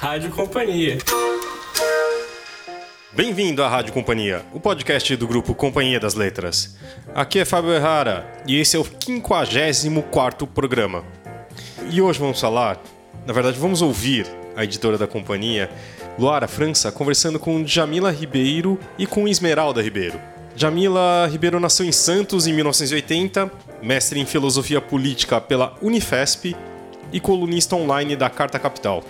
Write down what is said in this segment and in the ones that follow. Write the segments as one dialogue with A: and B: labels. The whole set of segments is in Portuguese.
A: Rádio Companhia.
B: Bem-vindo à Rádio Companhia, o podcast do grupo Companhia das Letras. Aqui é Fábio Errara e esse é o 54 programa. E hoje vamos falar, na verdade, vamos ouvir a editora da companhia, Luara França, conversando com Jamila Ribeiro e com Esmeralda Ribeiro. Jamila Ribeiro nasceu em Santos em 1980, mestre em filosofia política pela Unifesp e colunista online da Carta Capital.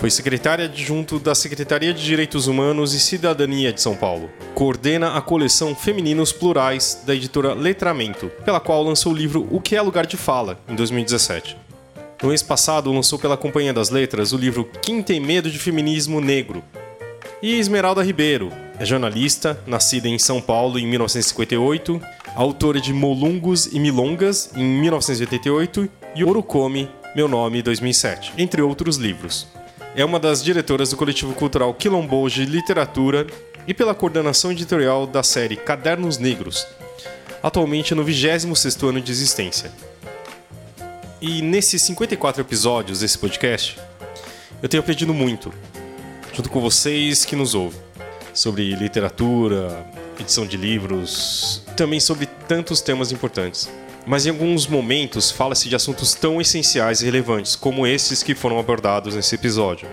B: Foi secretária adjunto da Secretaria de Direitos Humanos e Cidadania de São Paulo. Coordena a coleção Femininos Plurais da editora Letramento, pela qual lançou o livro O que é Lugar de Fala, em 2017. No mês passado, lançou pela Companhia das Letras o livro Quem Tem Medo de Feminismo Negro. E Esmeralda Ribeiro é jornalista, nascida em São Paulo em 1958, autora de Molungos e Milongas em 1988 e Orocome, Meu Nome 2007, entre outros livros é uma das diretoras do coletivo cultural Quilombo de Literatura e pela coordenação editorial da série Cadernos Negros, atualmente no 26º ano de existência. E nesses 54 episódios desse podcast, eu tenho aprendido muito, junto com vocês que nos ouvem, sobre literatura, edição de livros, também sobre tantos temas importantes mas em alguns momentos fala-se de assuntos tão essenciais e relevantes como esses que foram abordados nesse episódio,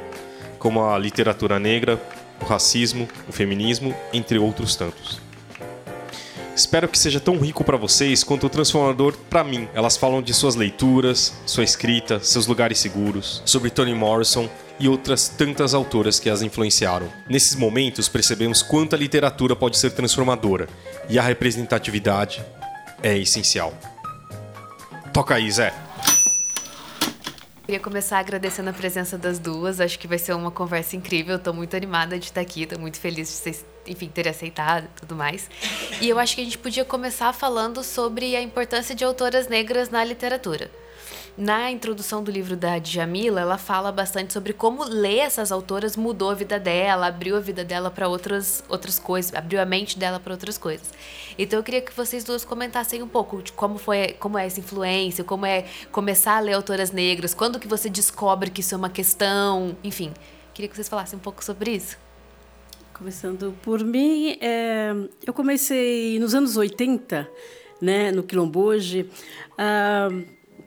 B: como a literatura negra, o racismo, o feminismo, entre outros tantos. Espero que seja tão rico para vocês quanto o transformador para mim. Elas falam de suas leituras, sua escrita, seus lugares seguros, sobre Toni Morrison e outras tantas autoras que as influenciaram. Nesses momentos percebemos quanto a literatura pode ser transformadora e a representatividade é essencial. Toca aí, Zé.
C: Queria começar agradecendo a presença das duas. Acho que vai ser uma conversa incrível. Estou muito animada de estar aqui. Estou muito feliz de vocês, enfim, terem aceitado e tudo mais. E eu acho que a gente podia começar falando sobre a importância de autoras negras na literatura. Na introdução do livro da Djamila, ela fala bastante sobre como ler essas autoras mudou a vida dela, abriu a vida dela para outras, outras coisas, abriu a mente dela para outras coisas. Então eu queria que vocês duas comentassem um pouco de como foi, como é essa influência, como é começar a ler autoras negras, quando que você descobre que isso é uma questão, enfim. Queria que vocês falassem um pouco sobre isso.
D: Começando por mim, é, eu comecei nos anos 80, né, no Quilomboje. Ah,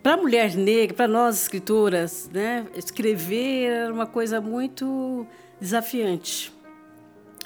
D: para mulher negra, para nós escritoras, né, escrever era uma coisa muito desafiante.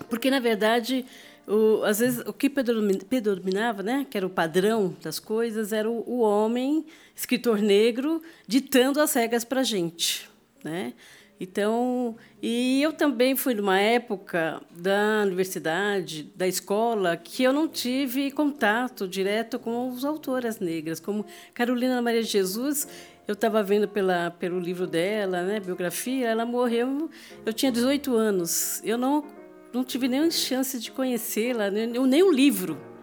D: Porque, na verdade, o, às vezes o que predominava, né, que era o padrão das coisas, era o, o homem, escritor negro, ditando as regras para a gente. Né? Então, e eu também fui numa época da universidade, da escola, que eu não tive contato direto com as autoras negras, como Carolina Maria de Jesus. Eu estava vendo pela, pelo livro dela, né, biografia, ela morreu, eu tinha 18 anos. Eu não, não tive nenhuma chance de conhecê-la, nem, nem o livro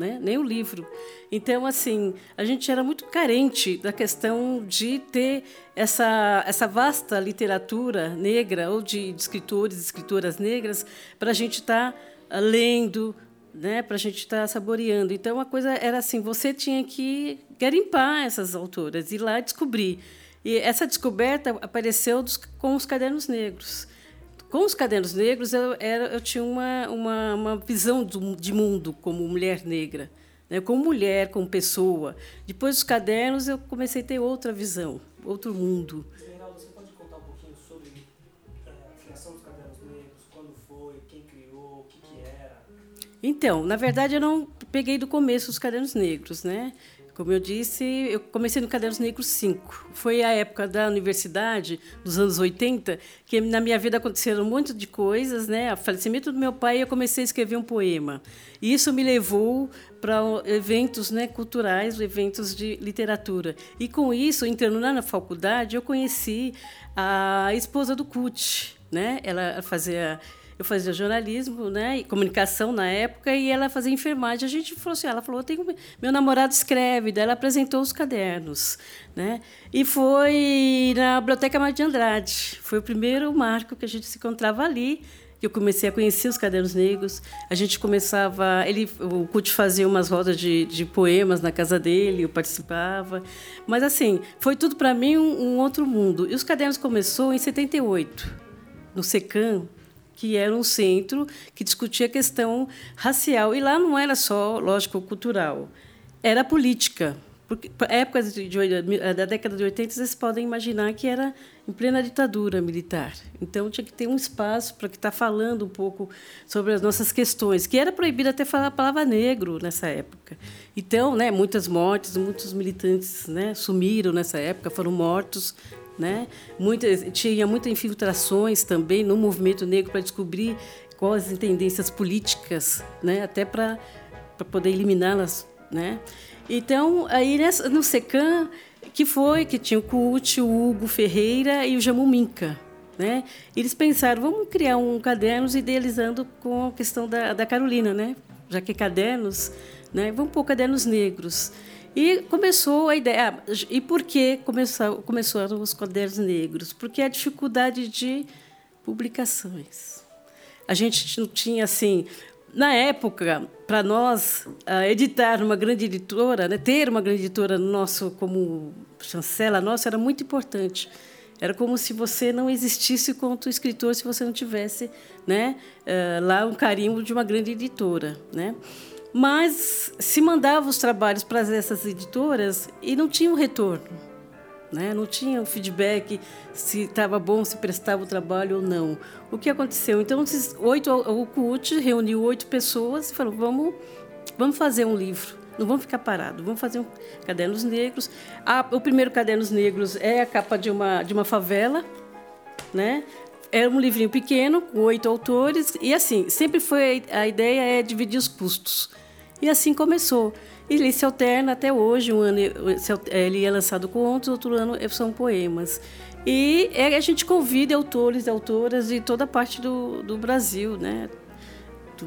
D: né? nem o livro. Então, assim, a gente era muito carente da questão de ter essa, essa vasta literatura negra, ou de, de escritores e escritoras negras, para a gente estar tá lendo, né? para a gente estar tá saboreando. Então, a coisa era assim: você tinha que garimpar essas autoras, ir lá descobrir. E essa descoberta apareceu dos, com os cadernos negros. Com os cadernos negros, eu, era, eu tinha uma, uma, uma visão do, de mundo como mulher negra, né? como mulher, como pessoa. Depois dos cadernos, eu comecei a ter outra visão, outro mundo.
A: Reinaldo, você pode contar um pouquinho sobre eh, a criação dos cadernos negros, quando foi, quem criou, o que, que era?
D: Então, na verdade, eu não peguei do começo os cadernos negros, né? Como eu disse, eu comecei no Cadernos Negros 5. Foi a época da universidade, dos anos 80, que na minha vida aconteceram um monte de coisas, né? O falecimento do meu pai, eu comecei a escrever um poema. E isso me levou para eventos né, culturais, eventos de literatura. E com isso, entrando lá na faculdade, eu conheci a esposa do CUT, né? Ela fazia eu fazia jornalismo, né, e comunicação na época, e ela fazia enfermagem. A gente falou assim, ela falou, tenho, meu namorado escreve, daí ela apresentou os cadernos, né? E foi na Biblioteca Mar de Andrade. Foi o primeiro marco que a gente se encontrava ali. que eu comecei a conhecer os cadernos negros. A gente começava, ele, o Cut fazia umas rodas de, de poemas na casa dele, eu participava. Mas assim, foi tudo para mim um, um, outro mundo. E os cadernos começou em 78, no SECAM, que era um centro que discutia a questão racial. E lá não era só, lógico, cultural, era política. Porque época de, de, da década de 80, vocês podem imaginar que era em plena ditadura militar. Então tinha que ter um espaço para estar tá falando um pouco sobre as nossas questões, que era proibido até falar a palavra negro nessa época. Então, né, muitas mortes, muitos militantes, né, sumiram nessa época, foram mortos, né? Muitas tinha muitas infiltrações também no movimento negro para descobrir quais as tendências políticas, né, até para poder eliminá-las, né? Então, aí nessa, no SECAM, que foi, que tinha o CUT, o Hugo Ferreira e o Jamu Minca. Né? Eles pensaram, vamos criar um cadernos idealizando com a questão da, da Carolina, né? já que cadernos, né? vamos pôr cadernos negros. E começou a ideia. Ah, e por que começou, começaram os cadernos negros? Porque a dificuldade de publicações. A gente não tinha assim na época, para nós, editar uma grande editora, né, ter uma grande editora nosso como chancela nossa era muito importante. Era como se você não existisse quanto escritor se você não tivesse né, uh, lá um carimbo de uma grande editora. Né? Mas se mandava os trabalhos para essas editoras e não tinha um retorno. Né? Não tinha o feedback se estava bom, se prestava o trabalho ou não. O que aconteceu? Então, esses oito, o CUT reuniu oito pessoas e falou: vamos, vamos fazer um livro. Não vamos ficar parados, vamos fazer um Cadernos Negros. Ah, o primeiro Cadernos Negros é a capa de uma, de uma favela, né? Era um livrinho pequeno, com oito autores, e assim, sempre foi a ideia é dividir os custos. E assim começou. E ele se alterna até hoje. Um ano ele é lançado contos, outro ano são poemas. E é, a gente convida autores e autoras de toda parte do, do Brasil, né?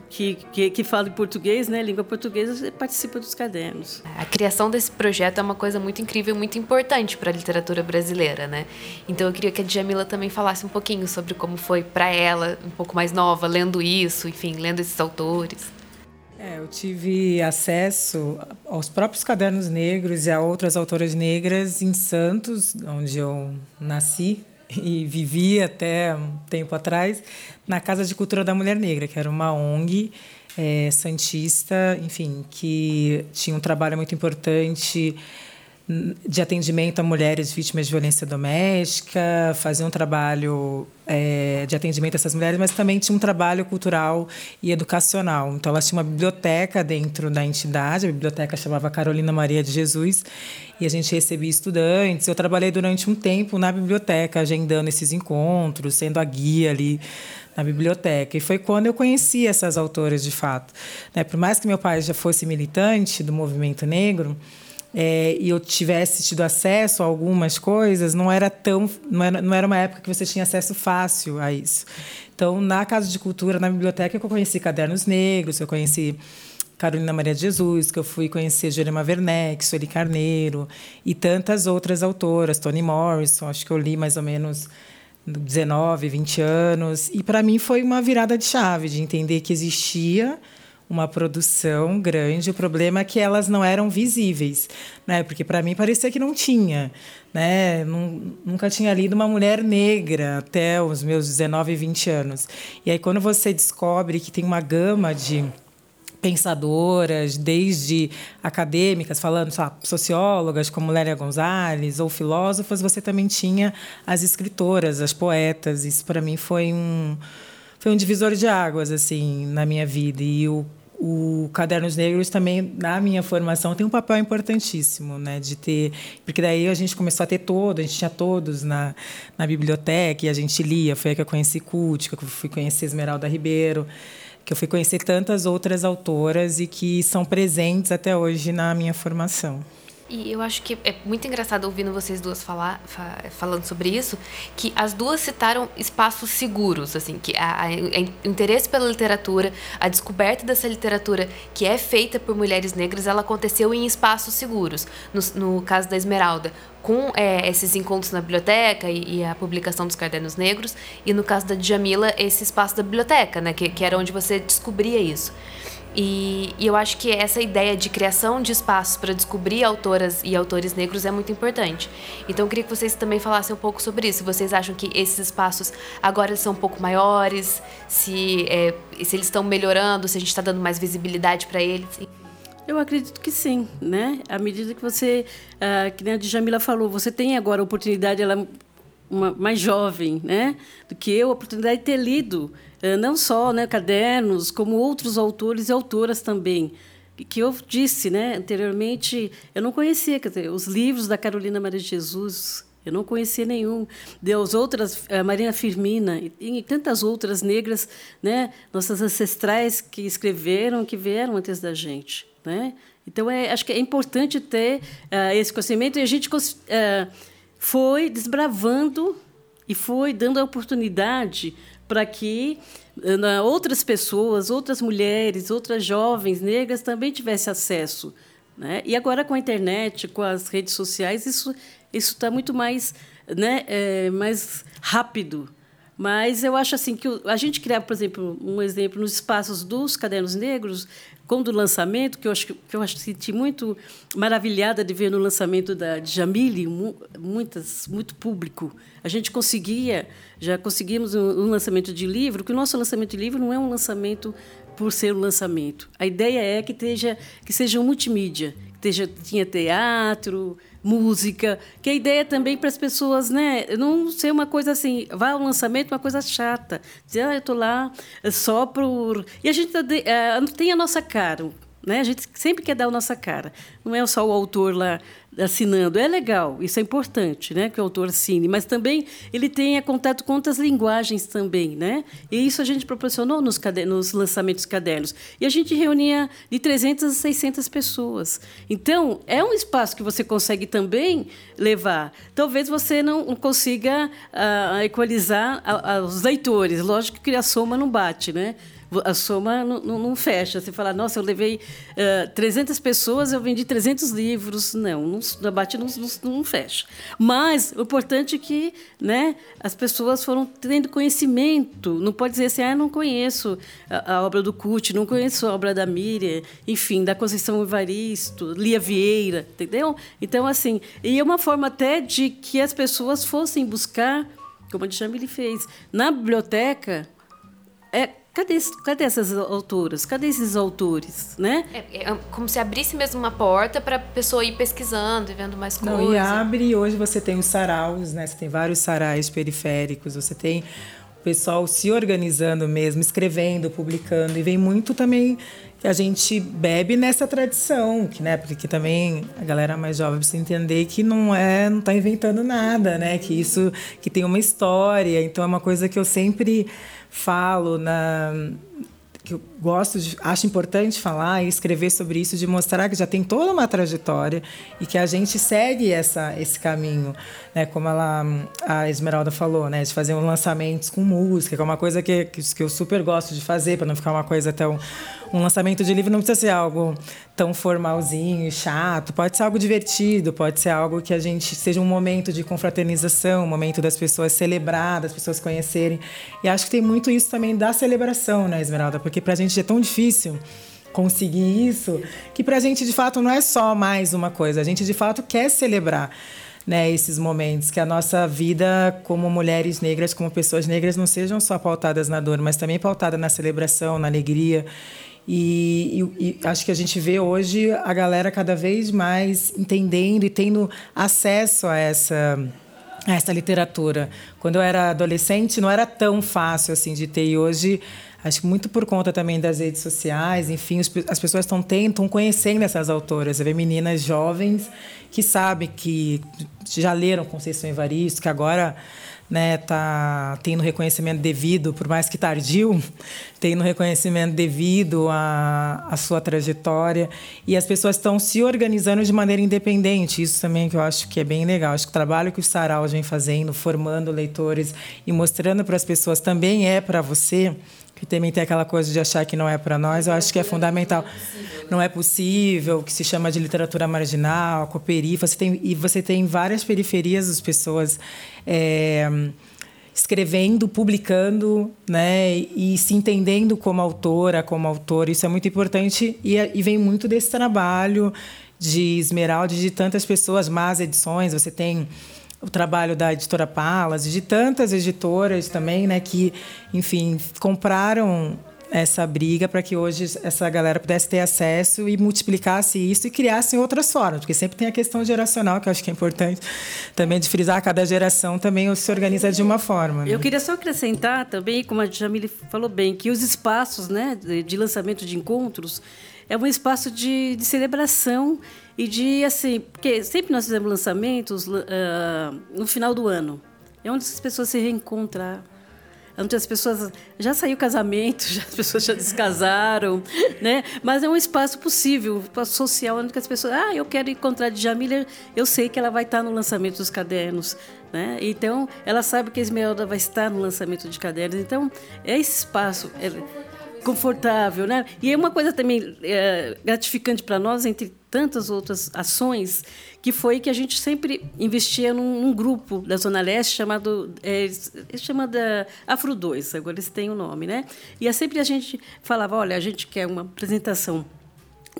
D: Que, que, que fala em português, né, língua portuguesa, participa dos cadernos.
C: A criação desse projeto é uma coisa muito incrível, muito importante para a literatura brasileira, né? Então eu queria que a Djamila também falasse um pouquinho sobre como foi para ela, um pouco mais nova, lendo isso, enfim, lendo esses autores.
E: É, eu tive acesso aos próprios cadernos negros e a outras autoras negras em Santos, onde eu nasci e vivi até um tempo atrás, na Casa de Cultura da Mulher Negra, que era uma ONG é, santista, enfim, que tinha um trabalho muito importante de atendimento a mulheres vítimas de violência doméstica, fazia um trabalho é, de atendimento a essas mulheres, mas também tinha um trabalho cultural e educacional. Então, ela tinha uma biblioteca dentro da entidade, a biblioteca chamava Carolina Maria de Jesus, e a gente recebia estudantes. Eu trabalhei durante um tempo na biblioteca, agendando esses encontros, sendo a guia ali na biblioteca. E foi quando eu conheci essas autoras de fato. Né? Por mais que meu pai já fosse militante do movimento negro, é, e eu tivesse tido acesso a algumas coisas, não era tão, não era, não era uma época que você tinha acesso fácil a isso. Então, na Casa de Cultura, na biblioteca, eu conheci Cadernos Negros, eu conheci Carolina Maria de Jesus, que eu fui conhecer Jerema Werneck, Sueli Carneiro e tantas outras autoras, Toni Morrison, acho que eu li mais ou menos 19, 20 anos. E para mim foi uma virada de chave, de entender que existia uma produção grande. O problema é que elas não eram visíveis, né? Porque para mim parecia que não tinha, né? Nunca tinha lido uma mulher negra até os meus 19, 20 anos. E aí quando você descobre que tem uma gama de pensadoras, desde acadêmicas, falando, sabe, sociólogas como Lélia Gonzalez, ou filósofas, você também tinha as escritoras, as poetas. Isso para mim foi um foi um divisor de águas assim na minha vida e o o Cadernos Negros também, na minha formação, tem um papel importantíssimo, né? De ter. Porque daí a gente começou a ter todo, a gente tinha todos na, na biblioteca e a gente lia. Foi aí que eu conheci Cult, que eu fui conhecer Esmeralda Ribeiro, que eu fui conhecer tantas outras autoras e que são presentes até hoje na minha formação.
C: E eu acho que é muito engraçado ouvindo vocês duas falar, fa falando sobre isso, que as duas citaram espaços seguros, assim, que a, a, o interesse pela literatura, a descoberta dessa literatura que é feita por mulheres negras, ela aconteceu em espaços seguros. No, no caso da Esmeralda, com é, esses encontros na biblioteca e, e, a publicação dos cadernos negros, e no caso da Djamila, esse espaço da biblioteca, né, que, que era onde você descobria isso. E, e, eu acho que essa ideia de criação de espaços para descobrir autoras e autores negros é muito importante. Então eu queria que vocês também falassem um pouco sobre isso. Vocês acham que esses espaços agora são um pouco maiores? Se, é, se eles estão melhorando? Se a gente está dando mais visibilidade para eles?
D: Eu acredito que sim, né? À medida que você, ah, que nem a Djamila falou, você tem agora a oportunidade, ela é uma, mais jovem, né? Do que eu, a oportunidade de ter lido não só né, cadernos, como outros autores e autoras também. Que eu disse né, anteriormente, eu não conhecia dizer, os livros da Carolina Maria de Jesus, eu não conhecia nenhum. Deus, outras, a Marina Firmina e, e, tantas outras negras, né, nossas ancestrais que escreveram, que vieram antes da gente. Né? Então, é, acho que é importante ter uh, esse conhecimento e a gente uh, foi desbravando e foi dando a oportunidade para que eh, outras pessoas, outras mulheres, outras jovens negras também tivessem acesso. Né? E agora com a internet, com as redes sociais, isso isso está muito mais, né, é, mais rápido. Mas eu acho assim que a gente criar, por exemplo, um exemplo nos espaços dos cadernos negros, quando o lançamento, que eu acho que eu acho senti muito maravilhada de ver no lançamento da Jamile, muitas muito público. A gente conseguia já conseguimos um, lançamento de livro, que o nosso lançamento de livro não é um lançamento por ser um lançamento. A ideia é que, esteja, que seja um multimídia, que esteja, tinha teatro, música, que a ideia é também para as pessoas, né, não ser uma coisa assim, vá ao lançamento, uma coisa chata, dizer, ah, eu estou lá só por... E a gente uh, tem a nossa cara, né? A gente sempre quer dar a nossa cara. Não é só o autor lá assinando. É legal, isso é importante, né? que o autor assine, mas também ele tenha contato com outras linguagens também. Né? E isso a gente proporcionou nos, nos lançamentos cadernos. E a gente reunia de 300 a 600 pessoas. Então, é um espaço que você consegue também levar. Talvez você não consiga uh, equalizar a, a, os leitores. Lógico que a soma não bate, né? A soma não, não, não fecha. Você fala, nossa, eu levei uh, 300 pessoas, eu vendi 300 livros. Não, não a não, não, não, fecha. Mas o importante é que né, as pessoas foram tendo conhecimento. Não pode dizer assim, ah, não conheço a, a obra do Cut, não conheço a obra da Miriam, enfim, da Conceição Evaristo, Lia Vieira, entendeu? Então, assim, e é uma forma até de que as pessoas fossem buscar, como a Djamile fez, na biblioteca, é Cadê, cadê essas autoras? Cadê esses autores, né?
C: É, é como se abrisse mesmo uma porta para a pessoa ir pesquisando e vendo mais coisas. Não,
E: e abre, e hoje você tem os saraus, né? Você tem vários sarais periféricos, você tem o pessoal se organizando mesmo, escrevendo, publicando, e vem muito também que a gente bebe nessa tradição, que, né, porque também a galera mais jovem precisa entender que não é, não está inventando nada, né, que isso que tem uma história, então é uma coisa que eu sempre falo na que eu gosto de, acho importante falar e escrever sobre isso, de mostrar que já tem toda uma trajetória e que a gente segue essa, esse caminho, né? Como ela, a Esmeralda falou, né? De fazer um lançamentos com música, que é uma coisa que, que, eu super gosto de fazer, para não ficar uma coisa tão um lançamento de livro não precisa ser algo tão formalzinho chato, pode ser algo divertido, pode ser algo que a gente seja um momento de confraternização, um momento das pessoas celebrar, das pessoas conhecerem. E acho que tem muito isso também da celebração, né, Esmeralda? Porque para a gente é tão difícil conseguir isso, que para a gente de fato não é só mais uma coisa, a gente de fato quer celebrar. Né, esses momentos, que a nossa vida como mulheres negras, como pessoas negras, não sejam só pautadas na dor, mas também pautada na celebração, na alegria. E, e, e, acho que a gente vê hoje a galera cada vez mais entendendo e tendo acesso a essa, a essa literatura. Quando eu era adolescente, não era tão fácil assim de ter, e hoje Acho que muito por conta também das redes sociais, enfim, as pessoas estão estão conhecendo essas autoras. Você vê meninas jovens que sabem que já leram Conceição Evaristo, que agora né, tá tendo reconhecimento devido, por mais que tardio, tendo reconhecimento devido à, à sua trajetória. E as pessoas estão se organizando de maneira independente. Isso também que eu acho que é bem legal. Acho que o trabalho que o Sarau vem fazendo, formando leitores e mostrando para as pessoas também é para você que também tem aquela coisa de achar que não é para nós, eu acho que é fundamental. Não é possível, que se chama de literatura marginal, cooperifa, você tem, e você tem várias periferias as pessoas é, escrevendo, publicando, né, e se entendendo como autora, como autor, isso é muito importante. E, e vem muito desse trabalho de Esmeralda, de tantas pessoas, más edições, você tem o trabalho da editora Palas, de tantas editoras também, né, que, enfim, compraram essa briga para que hoje essa galera pudesse ter acesso e multiplicasse isso e criasse outras formas, porque sempre tem a questão geracional, que eu acho que é importante também de frisar, cada geração também se organiza de uma forma. Né?
D: Eu queria só acrescentar também, como a Jamile falou bem, que os espaços né, de lançamento de encontros é um espaço de, de celebração e de, assim, porque sempre nós fizemos lançamentos uh, no final do ano. É onde as pessoas se reencontram. É onde as pessoas já saiu casamento, já, as pessoas já descasaram, né? Mas é um espaço possível, um espaço social, onde as pessoas, ah, eu quero encontrar Djamila, eu sei que ela vai estar no lançamento dos cadernos, né? Então, ela sabe que a Esmeralda vai estar no lançamento de cadernos. Então, é esse espaço. É, confortável, né? E é uma coisa também é, gratificante para nós, entre tantas outras ações, que foi que a gente sempre investia num, num grupo da Zona Leste chamado é, chamado Afro 2, agora eles têm o um nome, né? E é sempre a gente falava, olha, a gente quer uma apresentação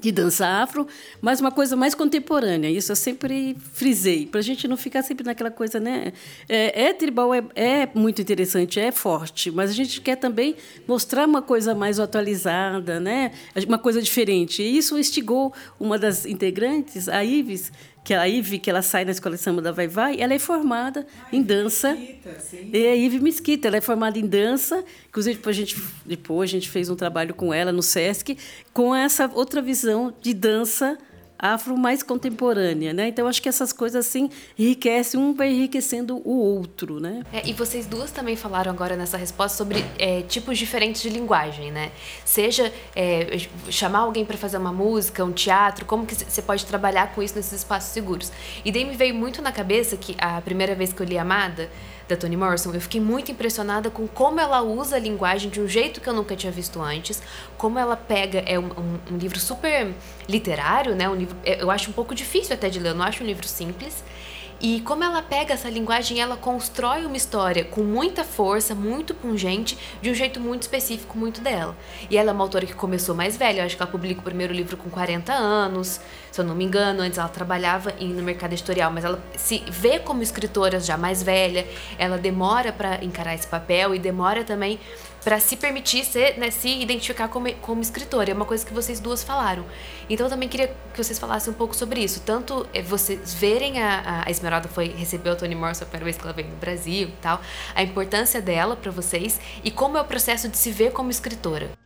D: de dança afro, mas uma coisa mais contemporânea. Isso eu sempre frisei, para a gente não ficar sempre naquela coisa, né? É, é tribal, é, é, muito interessante, é forte, mas a gente quer também mostrar uma coisa mais atualizada, né? Uma coisa diferente. E isso instigou uma das integrantes, a Ives, que a Ive, que ela sai da escola de samba da Vai Vai, ela é formada em dança. Mesquita, sim. É a Ive Mesquita, ela é formada em dança. Inclusive, depois a, gente, depois a gente fez um trabalho com ela no SESC, com essa outra visão de dança afro mais contemporânea, né? Então acho que essas coisas assim enriquecem um vai enriquecendo o outro, né?
C: É, e vocês duas também falaram agora nessa resposta sobre é, tipos diferentes de linguagem, né? Seja é, chamar alguém para fazer uma música, um teatro, como que você pode trabalhar com isso nesses espaços seguros? E daí me veio muito na cabeça que a primeira vez que eu li Amada da Toni Morrison, eu fiquei muito impressionada com como ela usa a linguagem de um jeito que eu nunca tinha visto antes, como ela pega, é um, um, um livro super literário, né? Um livro, eu acho um pouco difícil até de ler, eu não acho um livro simples, e como ela pega essa linguagem, ela constrói uma história com muita força, muito pungente, de um jeito muito específico, muito dela. E ela é uma autora que começou mais velha, eu acho que ela publica o primeiro livro com 40 anos, se eu não me engano, antes ela trabalhava no mercado editorial, mas ela se vê como escritora já mais velha, ela demora para encarar esse papel e demora também para se permitir ser, né, se identificar como, como escritora. É uma coisa que vocês duas falaram. Então eu também queria que vocês falassem um pouco sobre isso. Tanto é, vocês verem a, a Esmeralda foi recebeu a Toni Morrison a primeira vez que ela veio no Brasil e tal, a importância dela para vocês e como é o processo de se ver como escritora.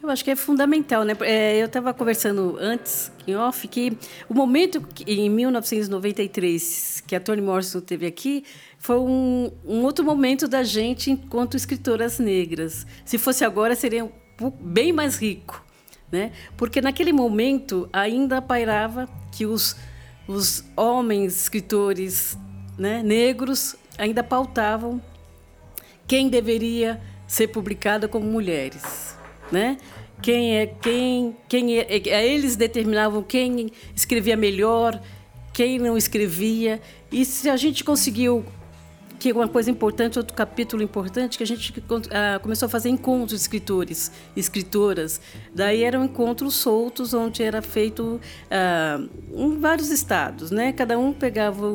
D: Eu acho que é fundamental, né? É, eu estava conversando antes, em off, que o momento que, em 1993 que a Toni Morrison teve aqui foi um, um, outro momento da gente enquanto escritoras negras. Se fosse agora, seria bem mais rico, né? Porque naquele momento ainda pairava que os, os homens escritores né, negros ainda pautavam quem deveria ser publicada como mulheres né? Quem é quem, quem é, é, eles determinavam quem escrevia melhor, quem não escrevia. E se a gente conseguiu que é uma coisa importante, outro capítulo importante, que a gente ah, começou a fazer encontros de escritores, escritoras. Daí eram encontros soltos, onde era feito ah, em vários estados, né? Cada um pegava,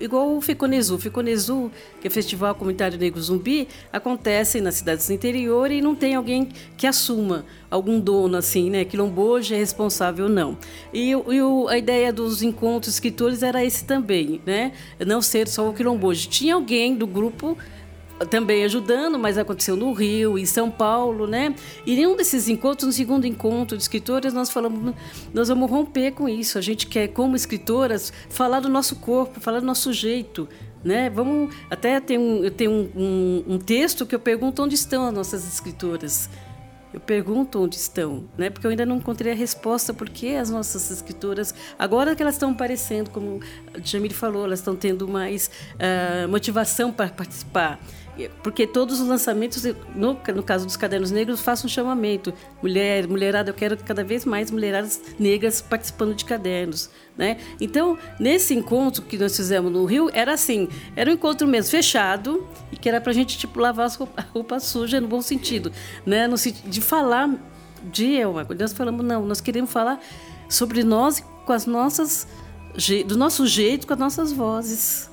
D: igual o Ficonezu. Ficonezu, que é Festival Comunitário Negro Zumbi, acontece nas cidades do interior e não tem alguém que assuma algum dono assim, né? Quilomboja é responsável não. E, e o, a ideia dos encontros escritores era esse também, né? Não ser só o quilomboja. Tinha alguém do grupo também ajudando, mas aconteceu no Rio, em São Paulo, né? E nenhum desses encontros, no segundo encontro de escritoras, nós falamos, nós vamos romper com isso. A gente quer, como escritoras, falar do nosso corpo, falar do nosso jeito, né? Vamos até tem um, eu tenho um, um, um texto que eu pergunto onde estão as nossas escritoras. Eu pergunto onde estão, né? Porque eu ainda não encontrei a resposta porque as nossas escritoras, agora que elas estão aparecendo, como a Jamile falou, elas estão tendo mais uh, motivação para participar porque todos os lançamentos, no, no caso dos cadernos negros, faço um chamamento. Mulher, mulherada, eu quero cada vez mais mulheradas negras participando de cadernos. Né? Então, nesse encontro que nós fizemos no Rio, era assim, era um encontro mesmo fechado, e que era para a gente tipo, lavar as roupa, suja no bom sentido. Né? No sentido de falar de uma Nós falamos, não, nós queremos falar sobre nós com as nossas do nosso jeito, com as nossas vozes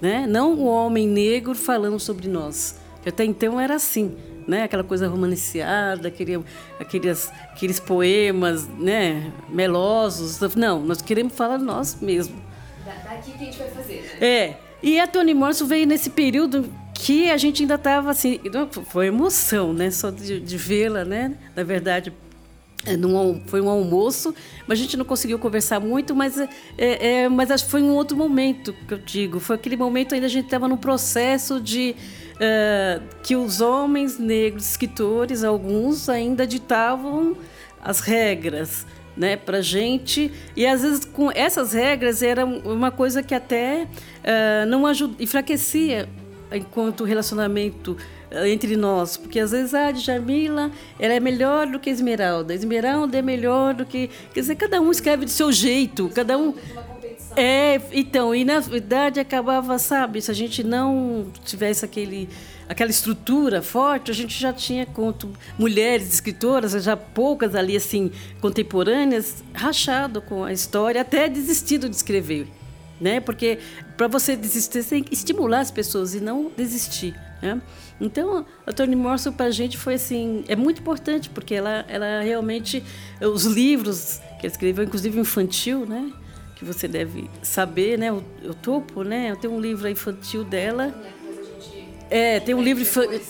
D: né? Não o homem negro falando sobre nós. Até então era assim, né? Aquela coisa romanceada, aquele, aqueles, aqueles poemas, né? Melosos. Não, nós queremos falar nós mesmos.
C: Daqui que a gente vai fazer.
D: Né? É. E a Toni Morrison veio nesse período que a gente ainda estava assim, foi emoção, né? Só de, de vê-la, né? Na verdade, num, foi um almoço, mas a gente não conseguiu conversar muito, mas, é, é, mas acho que foi um outro momento que eu digo. Foi aquele momento ainda a gente estava no processo de uh, que os homens negros, escritores, alguns ainda ditavam as regras né, para gente e às vezes com essas regras era uma coisa que até uh, não ajuda, enfraquecia enquanto relacionamento entre nós, porque às vezes a Djamila ela é melhor do que Esmeralda, Esmeralda é melhor do que, quer dizer, cada um escreve do seu jeito, cada um é, então, e na verdade acabava, sabe, se a gente não tivesse aquele aquela estrutura forte, a gente já tinha conto mulheres escritoras, já poucas ali assim contemporâneas, rachado com a história, até desistido de escrever, né? Porque para você desistir, você tem que estimular as pessoas e não desistir, né? Então, a Toni Morrison para a gente foi assim, é muito importante porque ela, ela realmente os livros que ela escreveu, inclusive infantil, né, que você deve saber, né, o, o topo, né, tem um livro infantil dela. É, tem um livro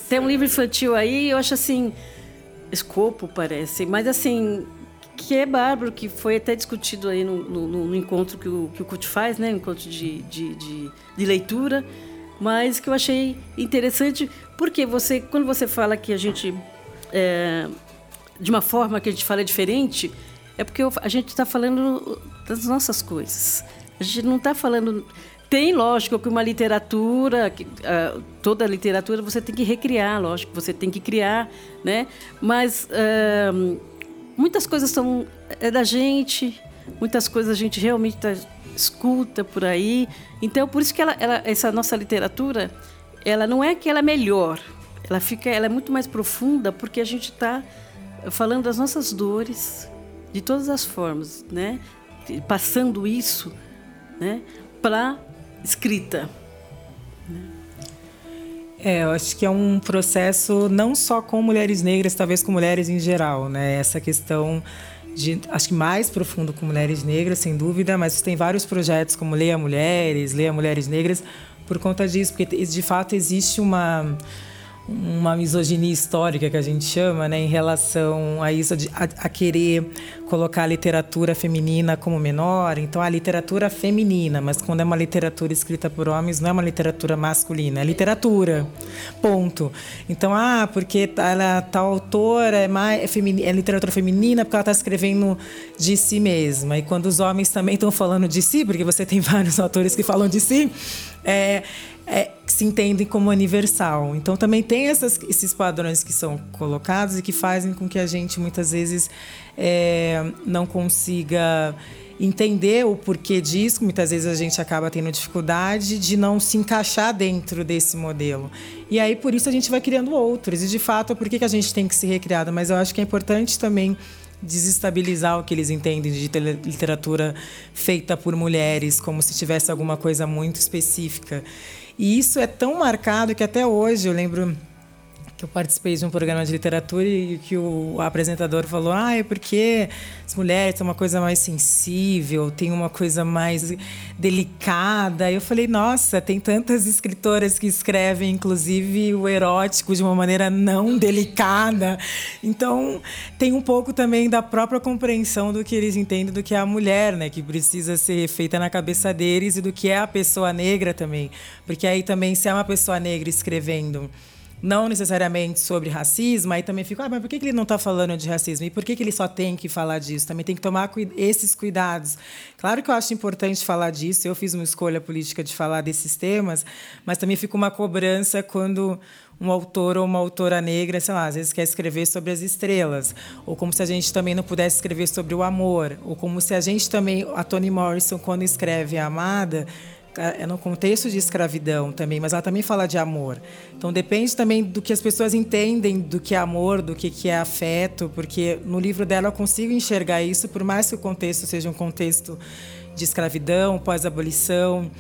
D: tem um livro infantil aí, eu acho assim, escopo parece, mas assim que é bárbaro, que foi até discutido aí no, no, no encontro que o, que o CUT faz, né? encontro de, de, de, de leitura, mas que eu achei interessante porque você, quando você fala que a gente é, de uma forma que a gente fala diferente, é porque a gente está falando das nossas coisas. A gente não está falando. Tem, lógico, que uma literatura, que, uh, toda literatura você tem que recriar, lógico, você tem que criar, né? Mas uh, muitas coisas são é da gente, muitas coisas a gente realmente tá, escuta por aí. Então, por isso que ela, ela, essa nossa literatura, ela não é que ela é melhor, ela fica, ela é muito mais profunda porque a gente está falando das nossas dores de todas as formas, né? Passando isso, né? Para escrita.
E: É, eu acho que é um processo não só com mulheres negras, talvez com mulheres em geral, né? Essa questão de, acho que mais profundo com mulheres negras, sem dúvida, mas tem vários projetos como Leia Mulheres, Leia Mulheres Negras, por conta disso, porque de fato existe uma uma misoginia histórica que a gente chama, né, em relação a isso, de, a, a, querer colocar a literatura feminina como menor. Então, a literatura feminina, mas quando é uma literatura escrita por homens, não é uma literatura masculina, é literatura. Ponto. Então, ah, porque ela, tal autora é, mais, é, é literatura feminina porque ela está escrevendo de si mesma. E quando os homens também estão falando de si, porque você tem vários autores que falam de si, é, é, se entendem como universal. Então também tem essas, esses padrões que são colocados e que fazem com que a gente muitas vezes é, não consiga entender o porquê disso. Muitas vezes a gente acaba tendo dificuldade de não se encaixar dentro desse modelo. E aí por isso a gente vai criando outros. E de fato, por que, que a gente tem que se recriar? Mas eu acho que é importante também desestabilizar o que eles entendem de literatura feita por mulheres, como se tivesse alguma coisa muito específica. E isso é tão marcado que até hoje eu lembro que eu participei de um programa de literatura e que o apresentador falou: ah, é porque as mulheres têm uma coisa mais sensível, tem uma coisa mais delicada. Eu falei: nossa, tem tantas escritoras que escrevem, inclusive, o erótico de uma maneira não delicada. Então, tem um pouco também da própria compreensão do que eles entendem do que é a mulher, né, que precisa ser feita na cabeça deles e do que é a pessoa negra também. Porque aí também, se é uma pessoa negra escrevendo não necessariamente sobre racismo, aí também fico, ah, mas por que ele não está falando de racismo? E por que ele só tem que falar disso? Também tem que tomar esses cuidados. Claro que eu acho importante falar disso, eu fiz uma escolha política de falar desses temas, mas também fica uma cobrança quando um autor ou uma autora negra, sei lá, às vezes quer escrever sobre as estrelas, ou como se a gente também não pudesse escrever sobre o amor, ou como se a gente também, a Toni Morrison, quando escreve a Amada, é no contexto de escravidão também, mas ela também fala de amor. Então depende também do que as pessoas entendem do que é amor, do que é afeto, porque no livro dela eu consigo enxergar isso, por mais que o contexto seja um contexto de escravidão, pós-abolição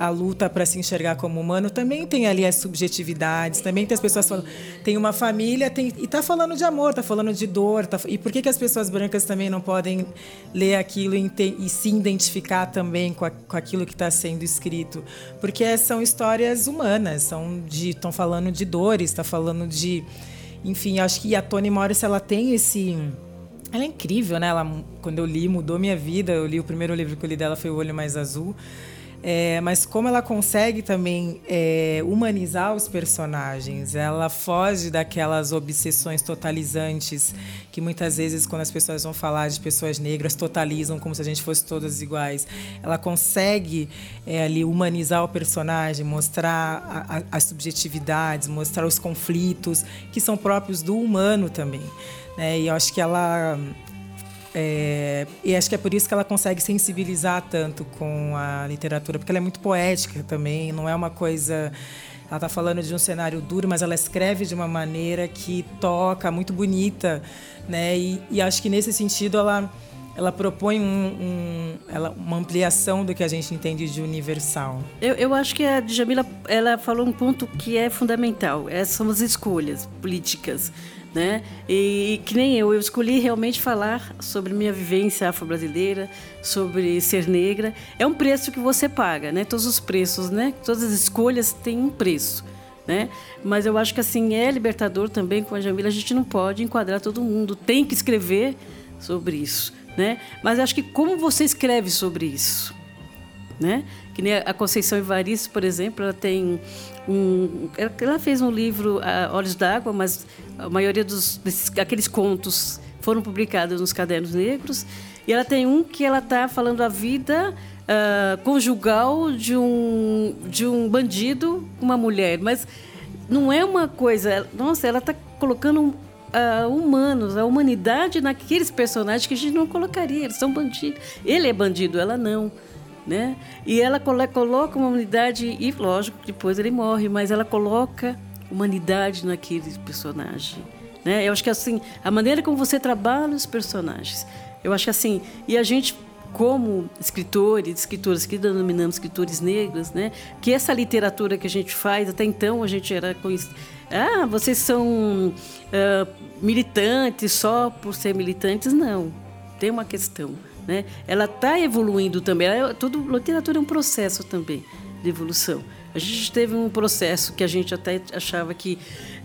E: a luta para se enxergar como humano também tem ali as subjetividades, também tem as pessoas falando, tem uma família, tem, e está falando de amor, está falando de dor, tá, e por que, que as pessoas brancas também não podem ler aquilo e, e se identificar também com, a, com aquilo que está sendo escrito? Porque são histórias humanas, são de, estão falando de dores, está falando de, enfim, acho que a Toni Morris ela tem esse ela é incrível, né? Ela, quando eu li, mudou minha vida. Eu li o primeiro livro que eu li dela foi O Olho Mais Azul. É, mas como ela consegue também é, humanizar os personagens, ela foge daquelas obsessões totalizantes que muitas vezes, quando as pessoas vão falar de pessoas negras, totalizam como se a gente fosse todas iguais. Ela consegue é, ali humanizar o personagem, mostrar as subjetividades, mostrar os conflitos que são próprios do humano também. Né? E eu acho que ela é, e acho que é por isso que ela consegue sensibilizar tanto com a literatura, porque ela é muito poética também, não é uma coisa. Ela está falando de um cenário duro, mas ela escreve de uma maneira que toca, muito bonita, né? E, e acho que nesse sentido ela ela propõe um, um, ela, uma ampliação do que a gente entende de universal.
D: Eu, eu acho que a Djamila ela falou um ponto que é fundamental. É, são as escolhas políticas né? E que nem eu, eu escolhi realmente falar sobre minha vivência afro-brasileira, sobre ser negra. É um preço que você paga, né? Todos os preços, né? Todas as escolhas têm um preço. Né? Mas eu acho que assim é libertador também com a Jamila. A gente não pode enquadrar todo mundo, tem que escrever sobre isso, né? Mas acho que como você escreve sobre isso, né? Que nem a Conceição Evaristo, por exemplo, ela tem um, ela fez um livro Olhos d'Água, mas a maioria dos desses, aqueles contos foram publicados nos Cadernos Negros. E ela tem um que ela está falando a vida uh, conjugal de um de um bandido com uma mulher, mas não é uma coisa. Nossa, ela está colocando uh, humanos, a humanidade naqueles personagens que a gente não colocaria. Eles são bandidos. Ele é bandido, ela não né? E ela coloca uma humanidade e lógico depois ele morre, mas ela coloca humanidade naquele personagem, né? Eu acho que assim a maneira como você trabalha os personagens, eu acho que assim e a gente como escritores, escritoras que denominamos escritores negros, né? Que essa literatura que a gente faz até então a gente era conhecido ah, vocês são uh, militantes só por ser militantes? Não, tem uma questão. Né? Ela está evoluindo também. Ela, é, tudo, literatura é um processo também de evolução. A gente teve um processo que a gente até achava que,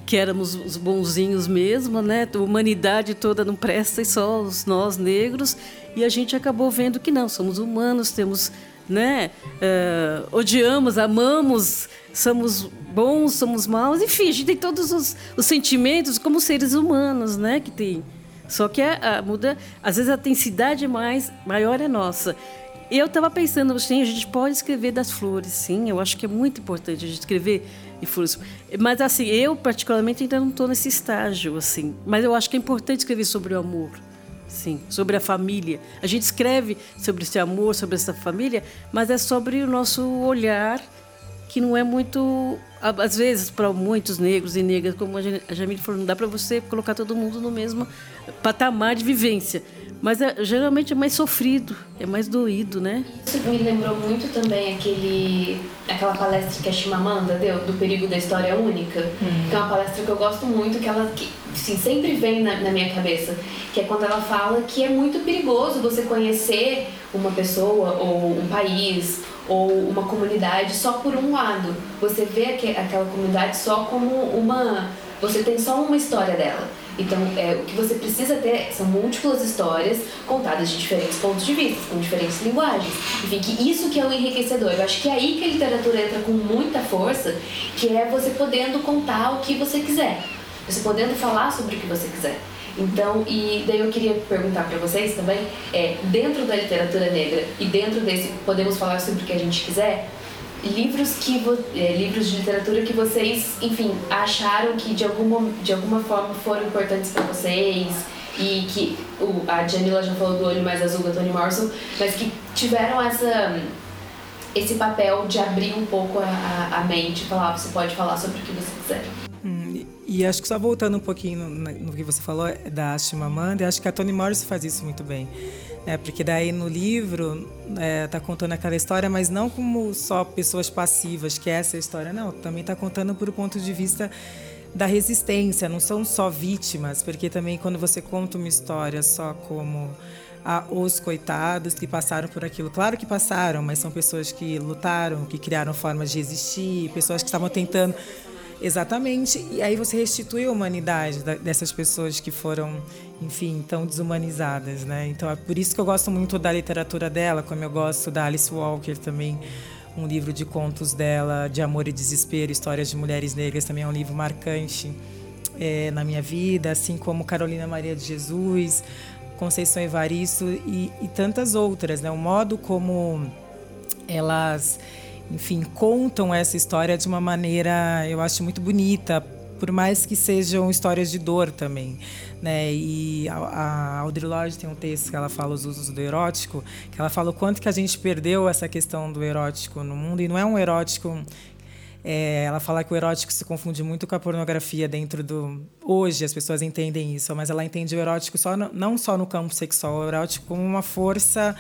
D: que éramos os bonzinhos mesmo, né? A humanidade toda não presta e só os nós negros. E a gente acabou vendo que não, somos humanos, temos, né? Uh, odiamos, amamos, somos bons, somos maus, enfim, a gente tem todos os, os sentimentos como seres humanos, né? Que tem só que a, a, muda, às vezes a intensidade mais maior é nossa. Eu estava pensando, sim, a gente pode escrever das flores, sim. Eu acho que é muito importante a gente escrever de flores. Mas assim, eu particularmente ainda não estou nesse estágio, assim. Mas eu acho que é importante escrever sobre o amor, sim, sobre a família. A gente escreve sobre esse amor, sobre essa família, mas é sobre o nosso olhar que não é muito às vezes para muitos negros e negras como a Jamile falou não dá para você colocar todo mundo no mesmo patamar de vivência Mas é, geralmente é mais sofrido, é mais doído, né?
C: Isso me lembrou muito também aquele, aquela palestra que a Chimamanda deu, do perigo da história única, hum. que é uma palestra que eu gosto muito, que ela que, assim, sempre vem na, na minha cabeça, que é quando ela fala que é muito perigoso você conhecer uma pessoa ou um país ou uma comunidade só por um lado. Você vê aquela comunidade só como uma. Você tem só uma história dela. Então, é, o que você precisa ter são múltiplas histórias contadas de diferentes pontos de vista, com diferentes linguagens. Enfim, que isso que é o enriquecedor. Eu acho que é aí que a literatura entra com muita força, que é você podendo contar o que você quiser. Você podendo falar sobre o que você quiser. Então, e daí eu queria perguntar para vocês também, é, dentro da literatura negra e dentro desse, podemos falar sobre o que a gente quiser, livros que é, livros de literatura que vocês, enfim, acharam que de alguma de alguma forma foram importantes para vocês e que o, a Jamila já falou do Olho Mais Azul do Toni Morrison, mas que tiveram essa esse papel de abrir um pouco a, a, a mente, falar, você pode falar sobre o que você quiser.
E: E acho que só voltando um pouquinho no, no que você falou da Chimamanda, acho que a Toni Morrison faz isso muito bem. É, porque daí no livro está é, contando aquela história, mas não como só pessoas passivas, que é essa história, não. Também está contando por ponto de vista da resistência, não são só vítimas, porque também quando você conta uma história só como ah, os coitados que passaram por aquilo, claro que passaram, mas são pessoas que lutaram, que criaram formas de existir, pessoas que estavam tentando Exatamente. E aí você restitui a humanidade dessas pessoas que foram, enfim, tão desumanizadas, né? Então é por isso que eu gosto muito da literatura dela, como eu gosto da Alice Walker também, um livro de contos dela, de amor e desespero, histórias de mulheres negras, também é um livro marcante é, na minha vida, assim como Carolina Maria de Jesus, Conceição Evaristo e, e tantas outras, né? O modo como elas enfim, contam essa história de uma maneira, eu acho, muito bonita, por mais que sejam histórias de dor também, né? E a, Audre Lorde tem um texto que ela fala os usos do erótico, que ela fala o quanto que a gente perdeu essa questão do erótico no mundo e não é um erótico é, ela fala que o erótico se confunde muito com a pornografia dentro do. Hoje as pessoas entendem isso, mas ela entende o erótico só no, não só no campo sexual, o erótico como uma força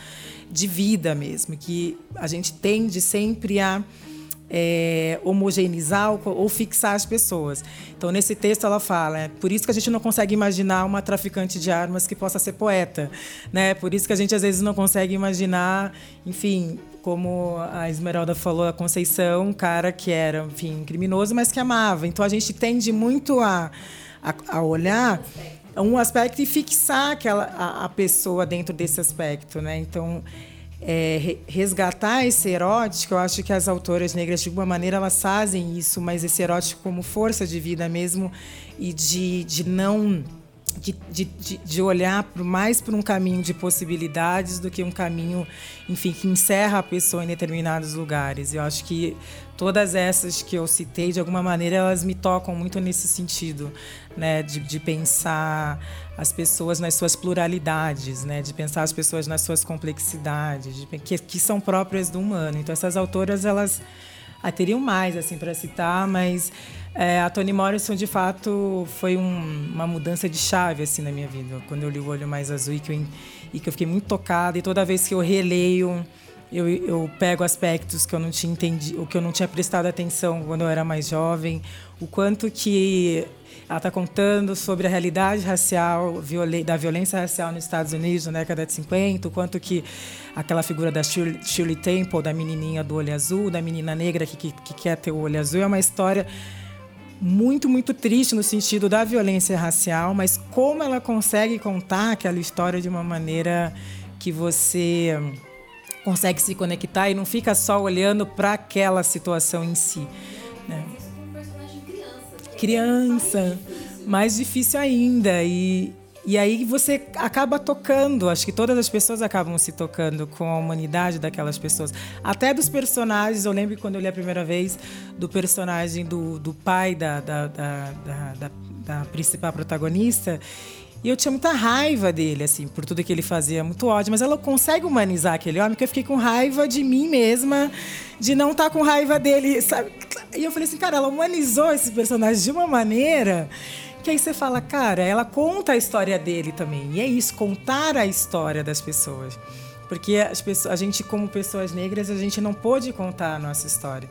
E: de vida mesmo, que a gente tende sempre a é, homogeneizar ou, ou, fixar as pessoas. Então, nesse texto, ela fala: é por isso que a gente não consegue imaginar uma traficante de armas que possa ser poeta. Né? Por isso que a gente, às vezes, não consegue imaginar, enfim, como a Esmeralda falou, a Conceição, um cara que era, enfim, criminoso, mas que amava. Então, a gente tende muito a, a, a olhar um aspecto e fixar aquela, a, a pessoa dentro desse aspecto. Né? Então, é, resgatar esse erótico, eu acho que as autoras negras, de alguma maneira, elas fazem isso, mas esse erótico como força de vida mesmo e de, de não. De, de, de olhar mais para um caminho de possibilidades do que um caminho, enfim, que encerra a pessoa em determinados lugares. Eu acho que todas essas que eu citei, de alguma maneira, elas me tocam muito nesse sentido, né, de, de pensar as pessoas nas suas pluralidades, né? de pensar as pessoas nas suas complexidades, de, que, que são próprias do humano. Então, essas autoras, elas ah, teriam mais assim para citar, mas é, a Toni Morrison, de fato, foi um, uma mudança de chave assim na minha vida. Quando eu li O Olho Mais Azul e que eu, e que eu fiquei muito tocada, e toda vez que eu releio eu, eu pego aspectos que eu não tinha entendido, o que eu não tinha prestado atenção quando eu era mais jovem, o quanto que ela está contando sobre a realidade racial, da violência racial nos Estados Unidos na década de 50, o quanto que aquela figura da Shirley, Temple, da menininha do olho azul, da menina negra que, que, que quer ter o olho azul, é uma história muito, muito triste no sentido da violência racial, mas como ela consegue contar aquela história de uma maneira que você consegue se conectar e não fica só olhando para aquela situação em si. Né? Criança, mais difícil ainda. E, e aí você acaba tocando, acho que todas as pessoas acabam se tocando com a humanidade daquelas pessoas. Até dos personagens, eu lembro quando eu li a primeira vez do personagem do, do pai da, da, da, da, da principal protagonista, e eu tinha muita raiva dele, assim, por tudo que ele fazia, muito ódio. Mas ela consegue humanizar aquele homem, que eu fiquei com raiva de mim mesma, de não estar tá com raiva dele, sabe? E eu falei assim, cara, ela humanizou esse personagem de uma maneira que aí você fala, cara, ela conta a história dele também. E é isso, contar a história das pessoas. Porque as pessoas, a gente, como pessoas negras, a gente não pôde contar a nossa história.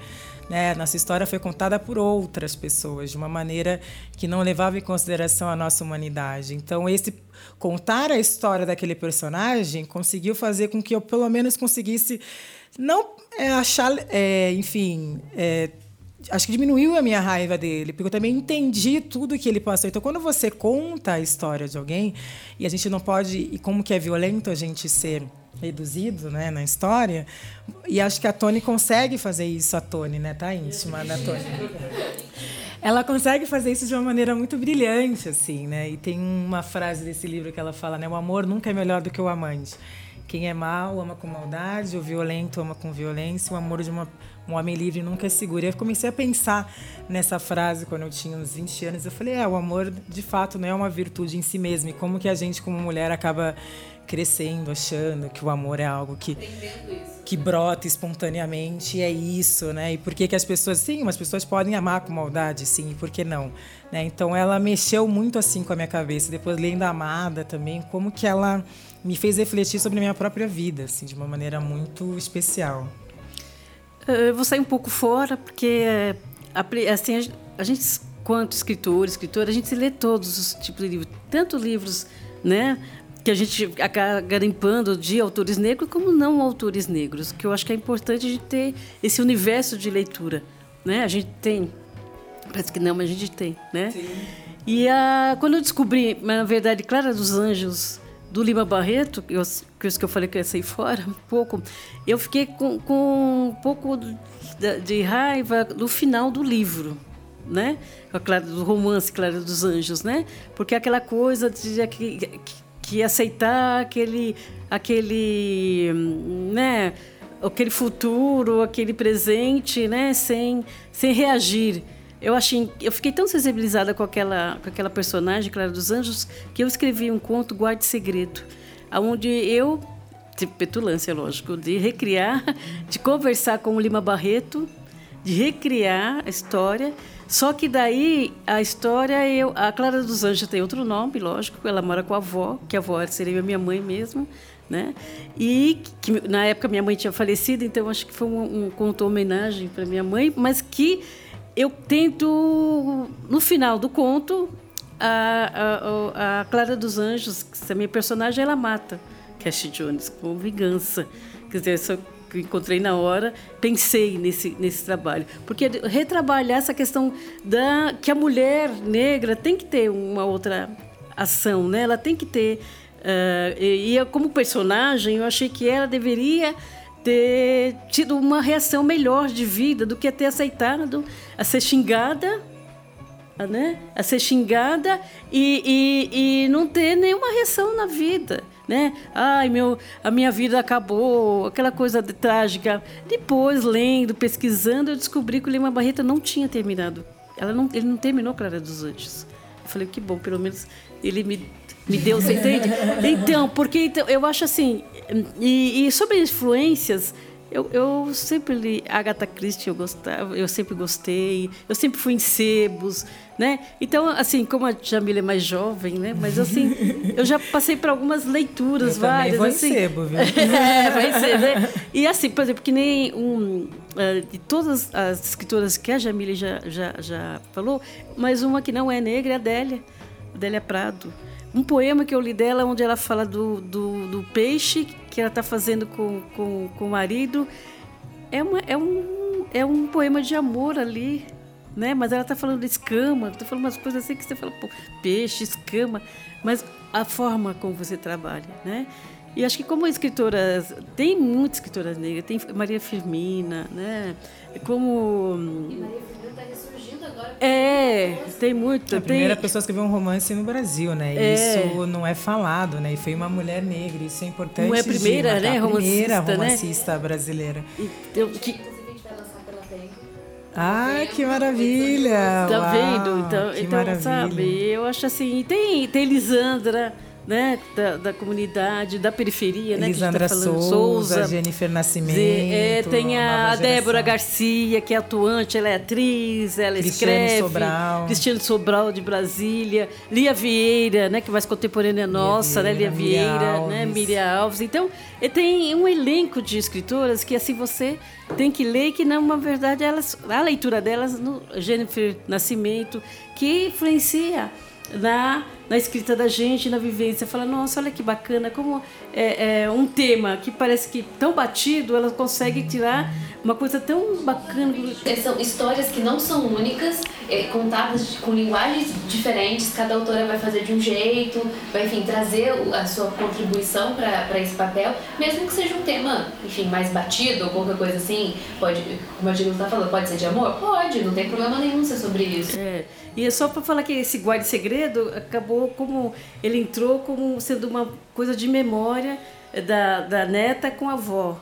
E: Né? Nossa história foi contada por outras pessoas, de uma maneira que não levava em consideração a nossa humanidade. Então, esse contar a história daquele personagem conseguiu fazer com que eu, pelo menos, conseguisse não é, achar, é, enfim, é, acho que diminuiu a minha raiva dele, porque eu também entendi tudo que ele passou. Então, quando você conta a história de alguém, e a gente não pode, e como que é violento a gente ser reduzido, né, na história, e acho que a Tony consegue fazer isso, a Tony, né, tá íntima da Tony. Ela consegue fazer isso de uma maneira muito brilhante, assim, né? E tem uma frase desse livro que ela fala, né, o amor nunca é melhor do que o amante. Quem é mau ama com maldade, o violento ama com violência, o amor de uma um homem livre nunca é seguro. E eu comecei a pensar nessa frase quando eu tinha uns 20 anos. Eu falei, é, o amor de fato não é uma virtude em si mesmo. E como que a gente, como mulher, acaba crescendo, achando que o amor é algo que que brota espontaneamente, e é isso, né? E por que que as pessoas, sim, as pessoas podem amar com maldade, sim, e por que não? Né? Então ela mexeu muito assim com a minha cabeça. Depois lendo Amada também, como que ela me fez refletir sobre a minha própria vida, assim, de uma maneira muito especial.
D: Eh, eu vou sair um pouco fora, porque assim, a gente, quanto escritor, escritora, a gente se lê todos os tipos de livros, tanto livros, né, que a gente acaba garimpando de autores negros como não autores negros, que eu acho que é importante a gente ter esse universo de leitura, né? A gente tem, parece que não, mas a gente tem, né? Sim. E a, quando eu descobri, na verdade, Clara dos Anjos do Lima Barreto, que, eu, que eu falei que eu ia sair fora, um pouco, eu fiquei com, com um pouco de, de raiva no final do livro, né? Do romance Clara dos Anjos, né? Porque aquela coisa de que, que aceitar aquele, aquele, né? Aquele futuro, aquele presente, né? Sem, sem reagir eu achei, eu fiquei tão sensibilizada com aquela, com aquela personagem, Clara dos Anjos, que eu escrevi um conto Guarde Segredo, onde eu, de petulância, lógico, de recriar, de conversar com o Lima Barreto, de recriar a história. Só que daí a história, eu, a Clara dos Anjos tem outro nome, lógico, ela mora com a avó, que a avó seria minha mãe mesmo, né? E que na época minha mãe tinha falecido, então acho que foi um, um conto homenagem para minha mãe, mas que eu tento, no final do conto, a, a, a Clara dos Anjos, que é minha personagem, ela mata Cash Jones com vingança. Quer dizer, isso que encontrei na hora, pensei nesse, nesse trabalho. Porque retrabalhar essa questão da que a mulher negra tem que ter uma outra ação, né? ela tem que ter. Uh, e, e como personagem, eu achei que ela deveria ter tido uma reação melhor de vida do que ter aceitado a ser xingada, né? A ser xingada e, e, e não ter nenhuma reação na vida, né? Ai, meu, a minha vida acabou, aquela coisa de, trágica. Depois, lendo, pesquisando, eu descobri que o Lima Barreto não tinha terminado. Ela não, ele não terminou Clara dos Anjos. Eu falei, que bom, pelo menos ele me me deu, você entende? Então, porque então, eu acho assim, e, e sobre influências, eu, eu, sempre li Agatha Christie, eu gostava, eu sempre gostei, eu sempre fui em sebos, né? Então, assim, como a Jamila é mais jovem, né? Mas assim, eu já passei por algumas leituras
E: eu
D: várias.
E: Vou
D: assim.
E: em sebo, viu?
D: é, vai ser, né? E assim, por exemplo, que nem um eh, de todas as escritoras que a Jamila já, já, já falou, mas uma que não é negra é a Adélia, Adélia Prado um poema que eu li dela, onde ela fala do, do, do peixe que ela está fazendo com, com, com o marido. É, uma, é, um, é um poema de amor ali, né? Mas ela está falando de escama, está falando umas coisas assim que você fala, pô, peixe, escama, mas a forma como você trabalha, né? E acho que como escritoras, tem muitas escritoras negras, tem Maria Firmina, né? Como...
C: E Maria Firmina está agora.
D: É, tem muito.
E: A
D: tem...
E: primeira pessoa a escrever um romance no Brasil, né?
D: É.
E: Isso não é falado, né? E foi uma mulher negra, isso é importante.
D: Não é a primeira,
E: de
D: né,
E: A primeira
D: romancista, né?
E: romancista brasileira.
D: Então, que,
C: Inclusive, a gente vai lançar pela PEN.
E: Ah, que maravilha!
D: Tá vendo? Então,
E: que
D: então
E: maravilha.
D: sabe, eu acho assim, tem, tem Lisandra, né, da, da comunidade, da periferia, né?
E: Elisandra
D: que a
E: tá
D: falando,
E: Souza,
D: Souza,
E: Jennifer Nascimento.
D: é, tem a,
E: nova
D: Débora. Garcia, que é atuante, ela é atriz, ela
E: Cristiane
D: escreve.
E: Sobral.
D: Cristiane Sobral, de Brasília. Lia Vieira, né, que é mais contemporânea nossa, né? Lia
E: Vieira, Miriam
D: Vieira, né?
E: Alves.
D: Miriam Alves. Então, e tem um elenco de escritoras que assim você tem que ler, que na uma verdade elas, a leitura delas, no Jennifer Nascimento, que influencia na, na escrita da gente, na vivência. Fala, nossa, olha que bacana, como é, é um tema que parece que tão batido, ela consegue tirar uma coisa tão bacana.
C: É, São histórias que não são únicas, é, contadas com linguagens diferentes, cada autora vai fazer de um jeito, vai, enfim, trazer a sua contribuição para esse papel, mesmo que seja um tema, enfim, mais batido ou qualquer coisa assim, pode, como a Gil está falando, pode ser de amor? Pode, não tem problema nenhum ser sobre isso.
D: É, e é só para falar que esse guarda segredo acabou como ele entrou como sendo uma coisa de memória da, da neta com a avó.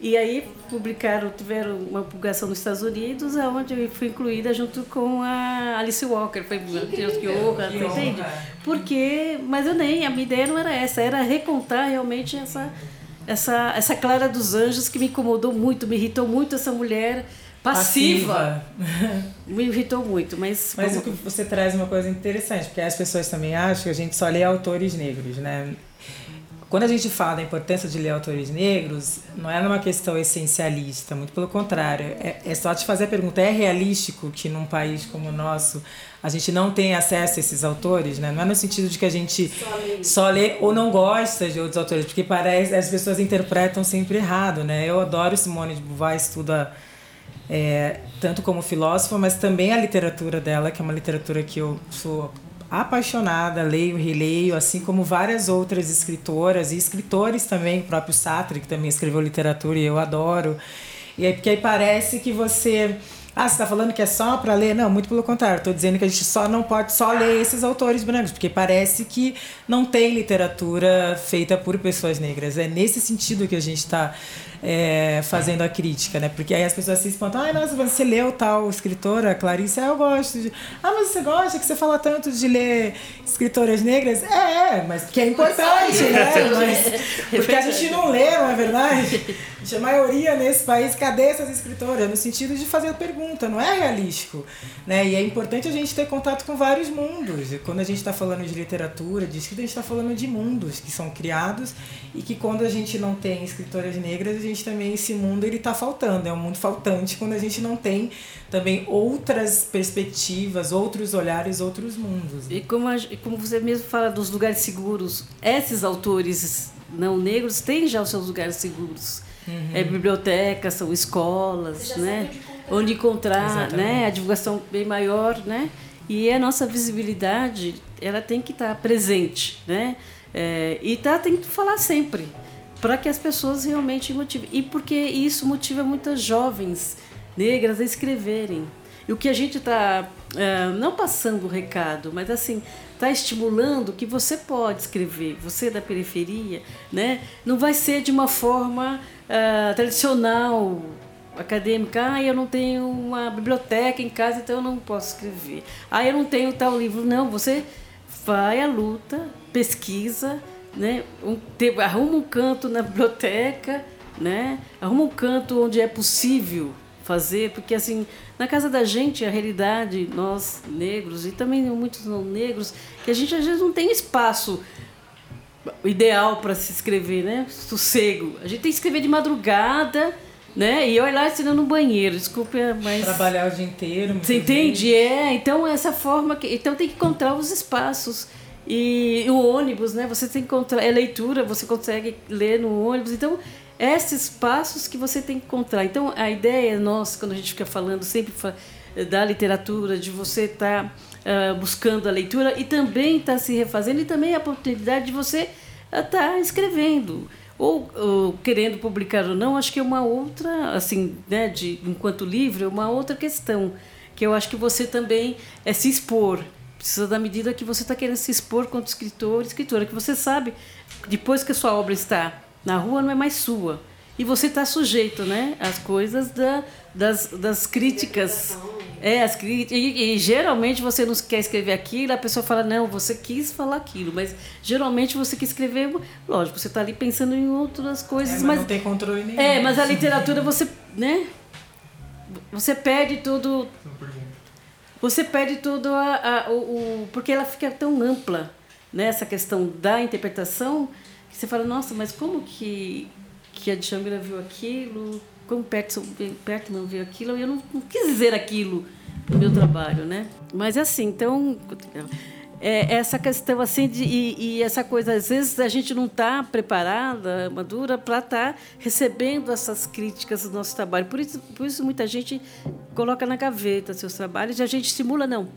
D: E aí publicaram, tiveram uma publicação nos Estados Unidos, onde eu fui incluída junto com a Alice Walker. Foi Deus que honra,
E: Que honra.
D: entende? Porque, mas eu nem, a minha ideia não era essa, era recontar realmente essa, essa, essa Clara dos Anjos que me incomodou muito, me irritou muito essa mulher passiva. Me irritou muito, mas.
E: Mas o
D: vamos-
E: que você traz uma coisa interessante, porque as pessoas também acham que a gente só lê autores negros, né? Quando a gente fala da importância de ler autores negros, não é numa questão essencialista, muito pelo contrário. É, é só te fazer a pergunta: é realístico que num país como o nosso a gente não tenha acesso a esses autores? Né? Não é no sentido de que a gente só lê ou não gosta de outros autores, porque parece as pessoas interpretam sempre errado. Né? Eu adoro Simone de Beauvoir, estuda é, tanto como filósofa, mas também a literatura dela, que é uma literatura que eu sou apaixonada, leio, releio, assim como várias outras escritoras e escritores também, o próprio Sartre, que também escreveu literatura e eu adoro. E aí, porque aí parece que você. Ah, você está falando que é só para ler? Não, muito pelo contrário. Estou dizendo que a gente só não pode só ler esses autores brancos, porque parece que não tem literatura feita por pessoas negras. É nesse sentido que a gente está é, fazendo a crítica, né? Porque aí as pessoas se espantam. Ah, nossa, você leu tal escritora, Clarice? Ah, eu gosto. De... Ah, mas você gosta que você fala tanto de ler escritoras negras? É, é, mas porque é importante, né? Mas, porque a gente não lê, não é verdade? A maioria nesse país, cadê essas escritoras? No sentido de fazer a pergunta, não é realístico. Né? E é importante a gente ter contato com vários mundos. E quando a gente está falando de literatura, de escrita, a gente está falando de mundos que são criados e que quando a gente não tem escritoras negras, a gente também, esse mundo, ele está faltando. É um mundo faltante quando a gente não tem também outras perspectivas, outros olhares, outros mundos.
D: E como, a- e como você mesmo fala dos lugares seguros, esses autores não negros têm já os seus lugares seguros. É bibliotecas, são escolas, né? Onde encontrar,
E: Exatamente.
D: né? A divulgação bem maior, né? E a nossa visibilidade, ela tem que estar presente, né? É, e tá, tem que falar sempre, para que as pessoas realmente motivem. E porque isso motiva muitas jovens negras a escreverem. E o que a gente está, não passando o recado, mas assim, está estimulando que você pode escrever, você da periferia, né? não vai ser de uma forma ah, tradicional, acadêmica. Ah, eu não tenho uma biblioteca em casa, então eu não posso escrever. Ah, eu não tenho tal livro. Não, você vai à luta, pesquisa, né? um, te- arruma um canto na biblioteca, né? arruma um canto onde é possível fazer, porque assim, na casa da gente, a realidade, nós negros, e também muitos não negros, que a gente às vezes não tem espaço ideal para se escrever, né? Sossego. A gente tem que escrever de madrugada, né? E olha lá ensinando no banheiro, desculpe, mas...
E: Trabalhar o dia inteiro.
D: Você
E: vezes.
D: entende? É, então essa forma que então tem que encontrar os espaços e o ônibus, né? Você tem que encontrar é leitura, você consegue ler no ônibus. Então esses passos que você tem que encontrar. Então a ideia nossa quando a gente fica falando sempre da literatura, de você estar buscando a leitura e também estar se refazendo e também a oportunidade de você estar escrevendo ou, ou querendo publicar ou não, acho que é uma outra, assim, né, de enquanto livro, é uma outra questão que eu acho que você também é se expor. Precisa da medida que você está querendo se expor quanto escritor, escritora, que você sabe, depois que a sua obra está na rua, não é mais sua. E você está sujeito né, às coisas da, das, das críticas É, as críticas. E, e, geralmente você não quer escrever aquilo, a pessoa fala, não, você quis falar aquilo, mas geralmente você quer escrever. Lógico, você está ali pensando em outras coisas. É,
E: mas,
D: mas,
E: não tem controle nenhum.
D: É, mas a literatura você. né? Você perde tudo. Você perde tudo a, a, o, o. Porque ela fica tão ampla, né? Essa questão da interpretação, que você fala, nossa, mas como que, que a Django viu aquilo? como Pertman viu aquilo, eu não, não, quis dizer aquilo no meu trabalho, né? Mas assim, então é, essa questão assim de e, e, essa coisa às vezes a gente não está preparada, madura para estar tá recebendo essas críticas do nosso trabalho. Por isso, por isso muita gente coloca na gaveta seus trabalhos e a gente estimula não,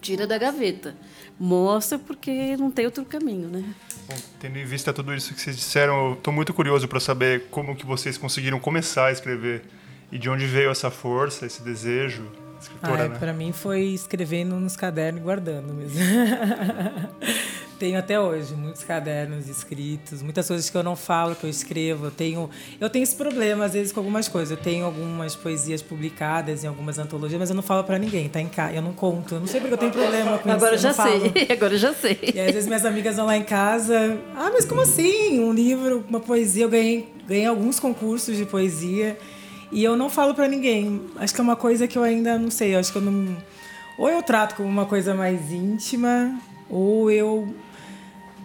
D: tira da gaveta, mostra porque não tem outro caminho, né?
F: Bom, tendo em vista tudo isso que vocês disseram, estou muito curioso para saber como que vocês conseguiram começar a escrever e de onde veio essa força, esse desejo. Escritora,
E: ah,
F: né?
E: Para mim foi escrevendo nos cadernos e guardando mesmo. tenho até hoje muitos cadernos escritos, muitas coisas que eu não falo, que eu escrevo. Eu tenho, eu tenho esse problema às vezes com algumas coisas. Eu tenho algumas poesias publicadas em algumas antologias, mas eu não falo para ninguém, tá em casa. Eu não conto. Eu não sei porque eu tenho problema com
D: Agora
E: isso.
D: Agora já sei. Agora já sei.
E: E às vezes minhas amigas vão lá em casa. Ah, mas como assim? Um livro, uma poesia. Eu ganhei, ganhei alguns concursos de poesia. E eu não falo para ninguém. Acho que é uma coisa que eu ainda não sei. Acho que eu não. Ou eu trato como uma coisa mais íntima, ou eu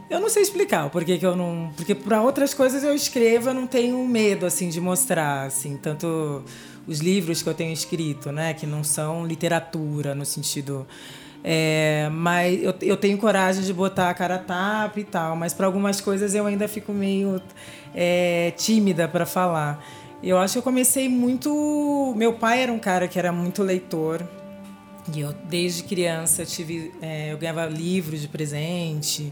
E: eu não sei explicar por que eu não. Porque para outras coisas eu escrevo, eu não tenho medo assim de mostrar, assim, tanto os livros que eu tenho escrito, né, que não são literatura no sentido. É, mas eu, eu tenho coragem de botar a cara tapa e tal, mas para algumas coisas eu ainda fico meio é, tímida para falar. Eu acho que eu comecei muito. Meu pai era um cara que era muito leitor. E eu, desde criança, tive, é, eu ganhava livros de presente.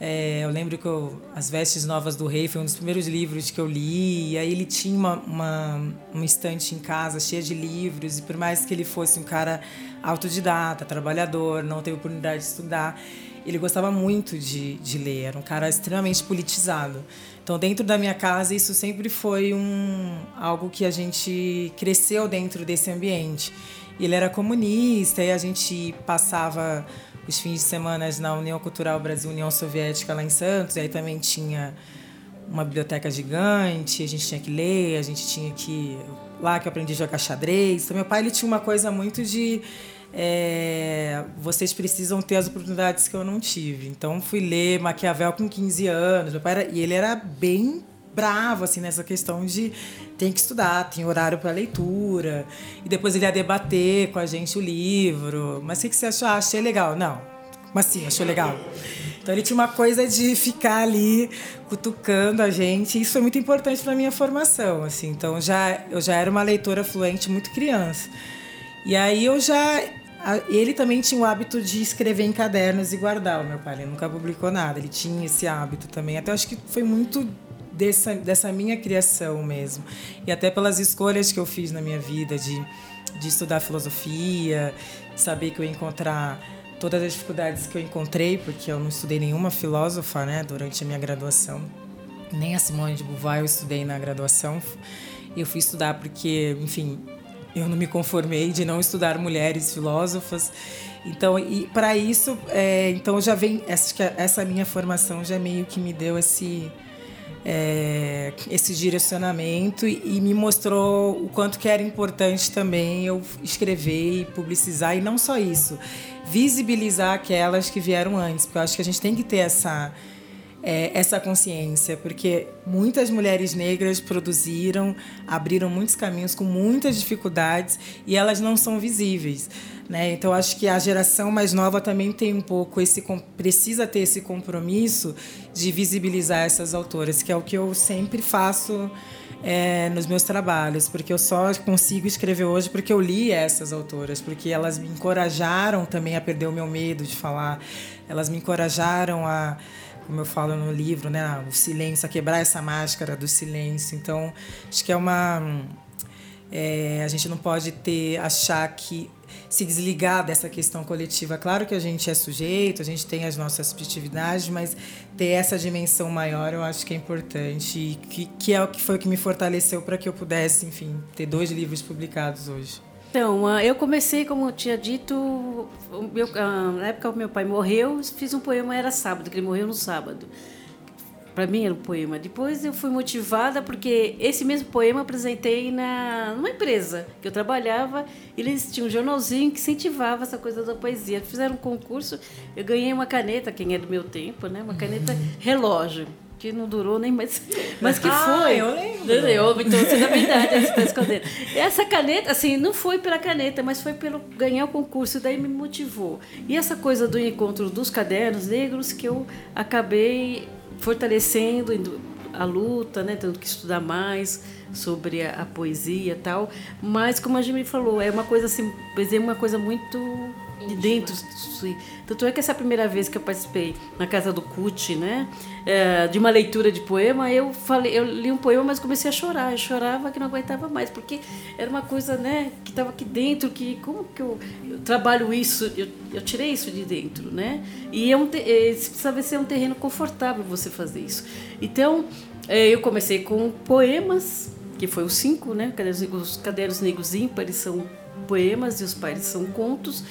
E: É, eu lembro que eu, As Vestes Novas do Rei foi um dos primeiros livros que eu li. E aí ele tinha uma, uma, uma estante em casa cheia de livros. E por mais que ele fosse um cara autodidata, trabalhador, não teve oportunidade de estudar, ele gostava muito de, de ler. Era um cara extremamente politizado. Então, dentro da minha casa, isso sempre foi um, algo que a gente cresceu dentro desse ambiente. Ele era comunista e a gente passava os fins de semana na União Cultural Brasil União Soviética lá em Santos, e aí também tinha uma biblioteca gigante, a gente tinha que ler, a gente tinha que lá que eu aprendi a jogar xadrez. Então meu pai ele tinha uma coisa muito de é, vocês precisam ter as oportunidades que eu não tive. Então fui ler Maquiavel com 15 anos. Meu pai era, e ele era bem bravo assim nessa questão de tem que estudar, tem horário para leitura. E depois ele ia debater com a gente o livro. Mas o que, você achou? Ah, achei legal. Não. Mas sim, achou legal. Então ele tinha uma coisa de ficar ali cutucando a gente. Isso foi muito importante para minha formação, assim. Então já eu já era uma leitora fluente muito criança. E aí eu já ele também tinha o hábito de escrever em cadernos e guardar, o meu pai. Ele nunca publicou nada, ele tinha esse hábito também. Até acho que foi muito dessa, dessa minha criação mesmo. E até pelas escolhas que eu fiz na minha vida de, de estudar filosofia, saber que eu ia encontrar todas as dificuldades que eu encontrei, porque eu não estudei nenhuma filósofa né, durante a minha graduação. Nem a Simone de Beauvoir eu estudei na graduação. Eu fui estudar porque, enfim, eu não me conformei de não estudar mulheres filósofas. Então, e para isso, é, então já vem essa, essa minha formação já meio que me deu esse é, esse direcionamento e, me mostrou o quanto que era importante também eu escrever e publicizar e não só isso, visibilizar aquelas que vieram antes, porque eu acho que a gente tem que ter essa é, essa consciência, porque muitas mulheres negras produziram, abriram muitos caminhos com muitas dificuldades e elas não são visíveis. Né? Então, acho que a geração mais nova também tem um pouco esse precisa ter esse compromisso de visibilizar essas autoras, que é o que eu sempre faço é, nos meus trabalhos, porque eu só consigo escrever hoje porque eu li essas autoras, porque elas me encorajaram também a perder o meu medo de falar, elas me encorajaram a como eu falo no livro, né, o silêncio, a quebrar essa máscara do silêncio. Então, acho que é uma é, a gente não pode ter achar que se desligar dessa questão coletiva. Claro que a gente é sujeito, a gente tem as nossas subjetividades, mas ter essa dimensão maior eu acho que é importante e que, que é o que foi o que me fortaleceu para que eu pudesse, enfim, ter dois livros publicados hoje.
D: Então, ah, eu comecei, como eu tinha dito, meu, ah, na época que meu pai morreu, fiz um poema, era sábado, que ele morreu no sábado. Para mim era um poema. Depois eu fui motivada porque esse mesmo poema apresentei na, numa empresa que eu trabalhava. Eles tinham um jornalzinho que incentivava essa coisa da poesia. Fizeram um concurso, eu ganhei uma caneta, quem é do meu tempo, né? Uma caneta relógio que não durou nem mais, mas que
E: ah,
D: foi.
E: eu lembro.
D: Eu, então você da verdade, você está escondendo. Essa caneta, assim, não foi pela caneta, mas foi pelo ganhar o concurso, daí me motivou. E essa coisa do encontro dos cadernos negros que eu acabei fortalecendo a luta, né, tendo que estudar mais sobre a, a poesia e tal. Mas como a gente me falou, é uma coisa assim, poesia é uma coisa muito de dentro. Tanto é que essa primeira vez que eu participei na casa do CUT, né, é, de uma leitura de poema, eu falei, eu li um poema, mas comecei a chorar. Eu chorava que não aguentava mais, porque era uma coisa, né, que estava aqui dentro, que como que eu, eu trabalho isso? Eu, eu, tirei isso de dentro, né? E é um, é, precisa ser um terreno confortável você fazer isso. Então, é, eu comecei com poemas, que foi os cinco, né? Os cadernos negros ímpares são poemas e os pares são contos.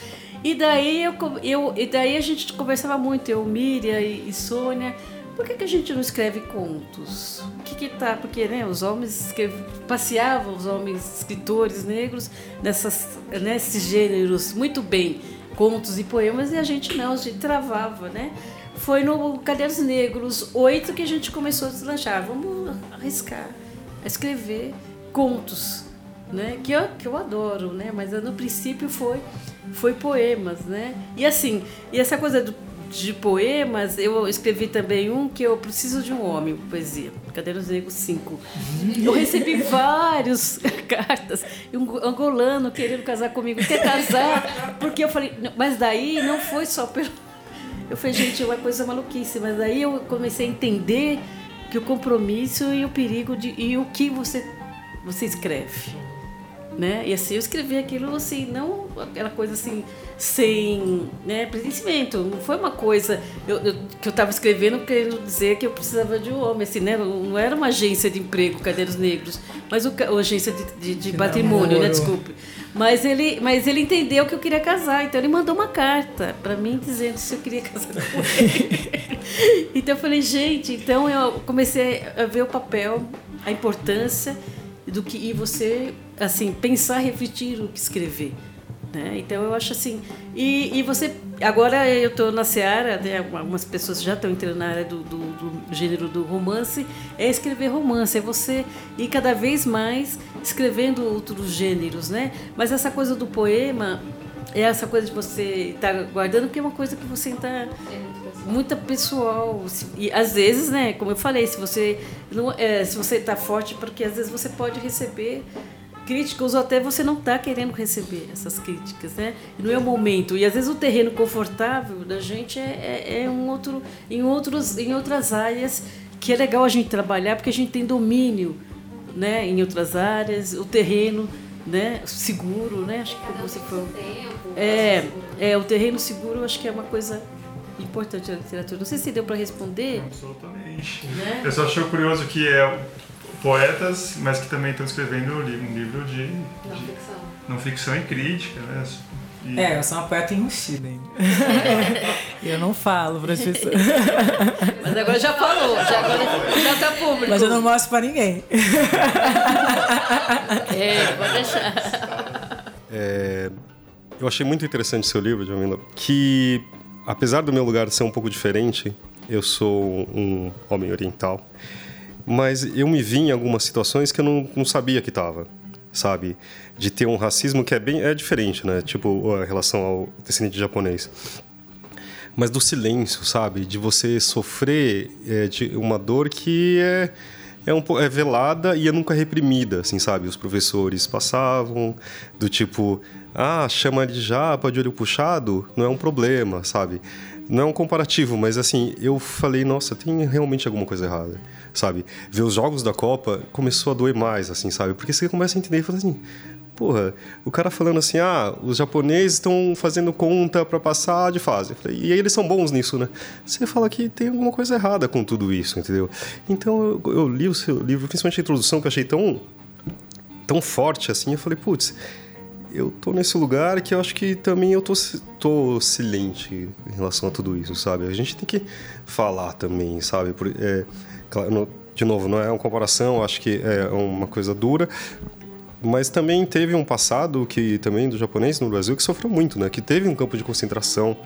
D: E daí, eu, eu, e daí a gente conversava muito, eu, Miriam e, e Sônia, por que, que a gente não escreve contos? O que que tá? Porque né, os homens passeavam, os homens escritores negros, nessas, nesses gêneros muito bem, contos e poemas, e a gente não, a gente travava, né? Foi no Cadernos Negros 8 que a gente começou a deslanchar. Vamos arriscar, a escrever contos né? Que eu, que eu adoro, né? Mas no princípio foi foi poemas, né? E assim, e essa coisa do, de poemas, eu escrevi também um que eu preciso de um homem, poesia, Cadeiros Negros 5. Eu recebi várias cartas, um angolano querendo casar comigo, quer casar, porque eu falei, mas daí não foi só pelo eu falei, gente, é uma coisa maluquice, mas daí eu comecei a entender que o compromisso e o perigo de e o que você você escreve né? E assim, eu escrevi aquilo assim, não aquela coisa assim, sem né, pertencimento. Não foi uma coisa eu, eu, que eu estava escrevendo querendo dizer que eu precisava de um homem, assim, né? Não era uma agência de emprego, Cadeiros Negros, mas o, agência de, de, de patrimônio, né? Desculpe. Mas ele, mas ele entendeu que eu queria casar, então ele mandou uma carta para mim dizendo se eu queria casar com ele. então eu falei, gente, então eu comecei a ver o papel, a importância do que e você assim pensar, refletir o que escrever. Né? Então eu acho assim. E, e você. Agora eu estou na seara, né? algumas pessoas já estão entrando na área do, do, do, gênero do romance, é escrever romance, é você ir cada vez mais escrevendo outros gêneros. Né? Mas essa coisa do poema é essa coisa de você estar tá guardando, porque é uma coisa que você está muito pessoal e às vezes né como eu falei se você não é, se você está forte porque às vezes você pode receber críticas ou até você não está querendo receber essas críticas, né? Não é o momento. E às vezes o terreno confortável da gente é, é, é um outro, em, outros, em outras áreas que é legal a gente trabalhar porque a gente tem domínio né, em outras áreas, o terreno né, seguro, né? Acho que você foi. É, é, o terreno seguro acho que é uma coisa importante na literatura. Não sei se deu para responder.
F: Absolutamente. Né? Eu só achei curioso que é poetas, mas que também estão escrevendo um livro de, não, de ficção. não ficção e crítica, né?
E: E... É, eu sou uma poeta enrustida ainda. eu não falo para as pessoas.
D: Mas agora já falou, já, agora já está público.
E: Mas eu não mostro para ninguém.
D: é, pode deixar.
G: É, eu achei muito interessante seu livro, Jamila, que apesar do meu lugar ser um pouco diferente, eu sou um homem oriental mas eu me vi em algumas situações que eu não, não sabia que estava, sabe? De ter um racismo que é bem é diferente, né? Tipo, a relação ao descendente japonês. Mas do silêncio, sabe? De você sofrer é, de uma dor que é é, um, é velada e é nunca reprimida, assim, sabe? Os professores passavam do tipo, ah, chama de japa de olho puxado, não é um problema, sabe? Não é um comparativo, mas assim, eu falei, nossa, tem realmente alguma coisa errada sabe? Ver os jogos da Copa começou a doer mais, assim, sabe? Porque você começa a entender e fala assim, porra, o cara falando assim, ah, os japoneses estão fazendo conta para passar de fase. Falei, e eles são bons nisso, né? Você fala que tem alguma coisa errada com tudo isso, entendeu? Então eu, eu li o seu livro, principalmente a introdução, que eu achei tão, tão forte assim, eu falei, putz, eu tô nesse lugar que eu acho que também eu tô, tô silente em relação a tudo isso, sabe? A gente tem que falar também, sabe? Por, é, de novo, não é uma comparação, acho que é uma coisa dura, mas também teve um passado que também do japonês no Brasil que sofreu muito, né? Que teve um campo de concentração.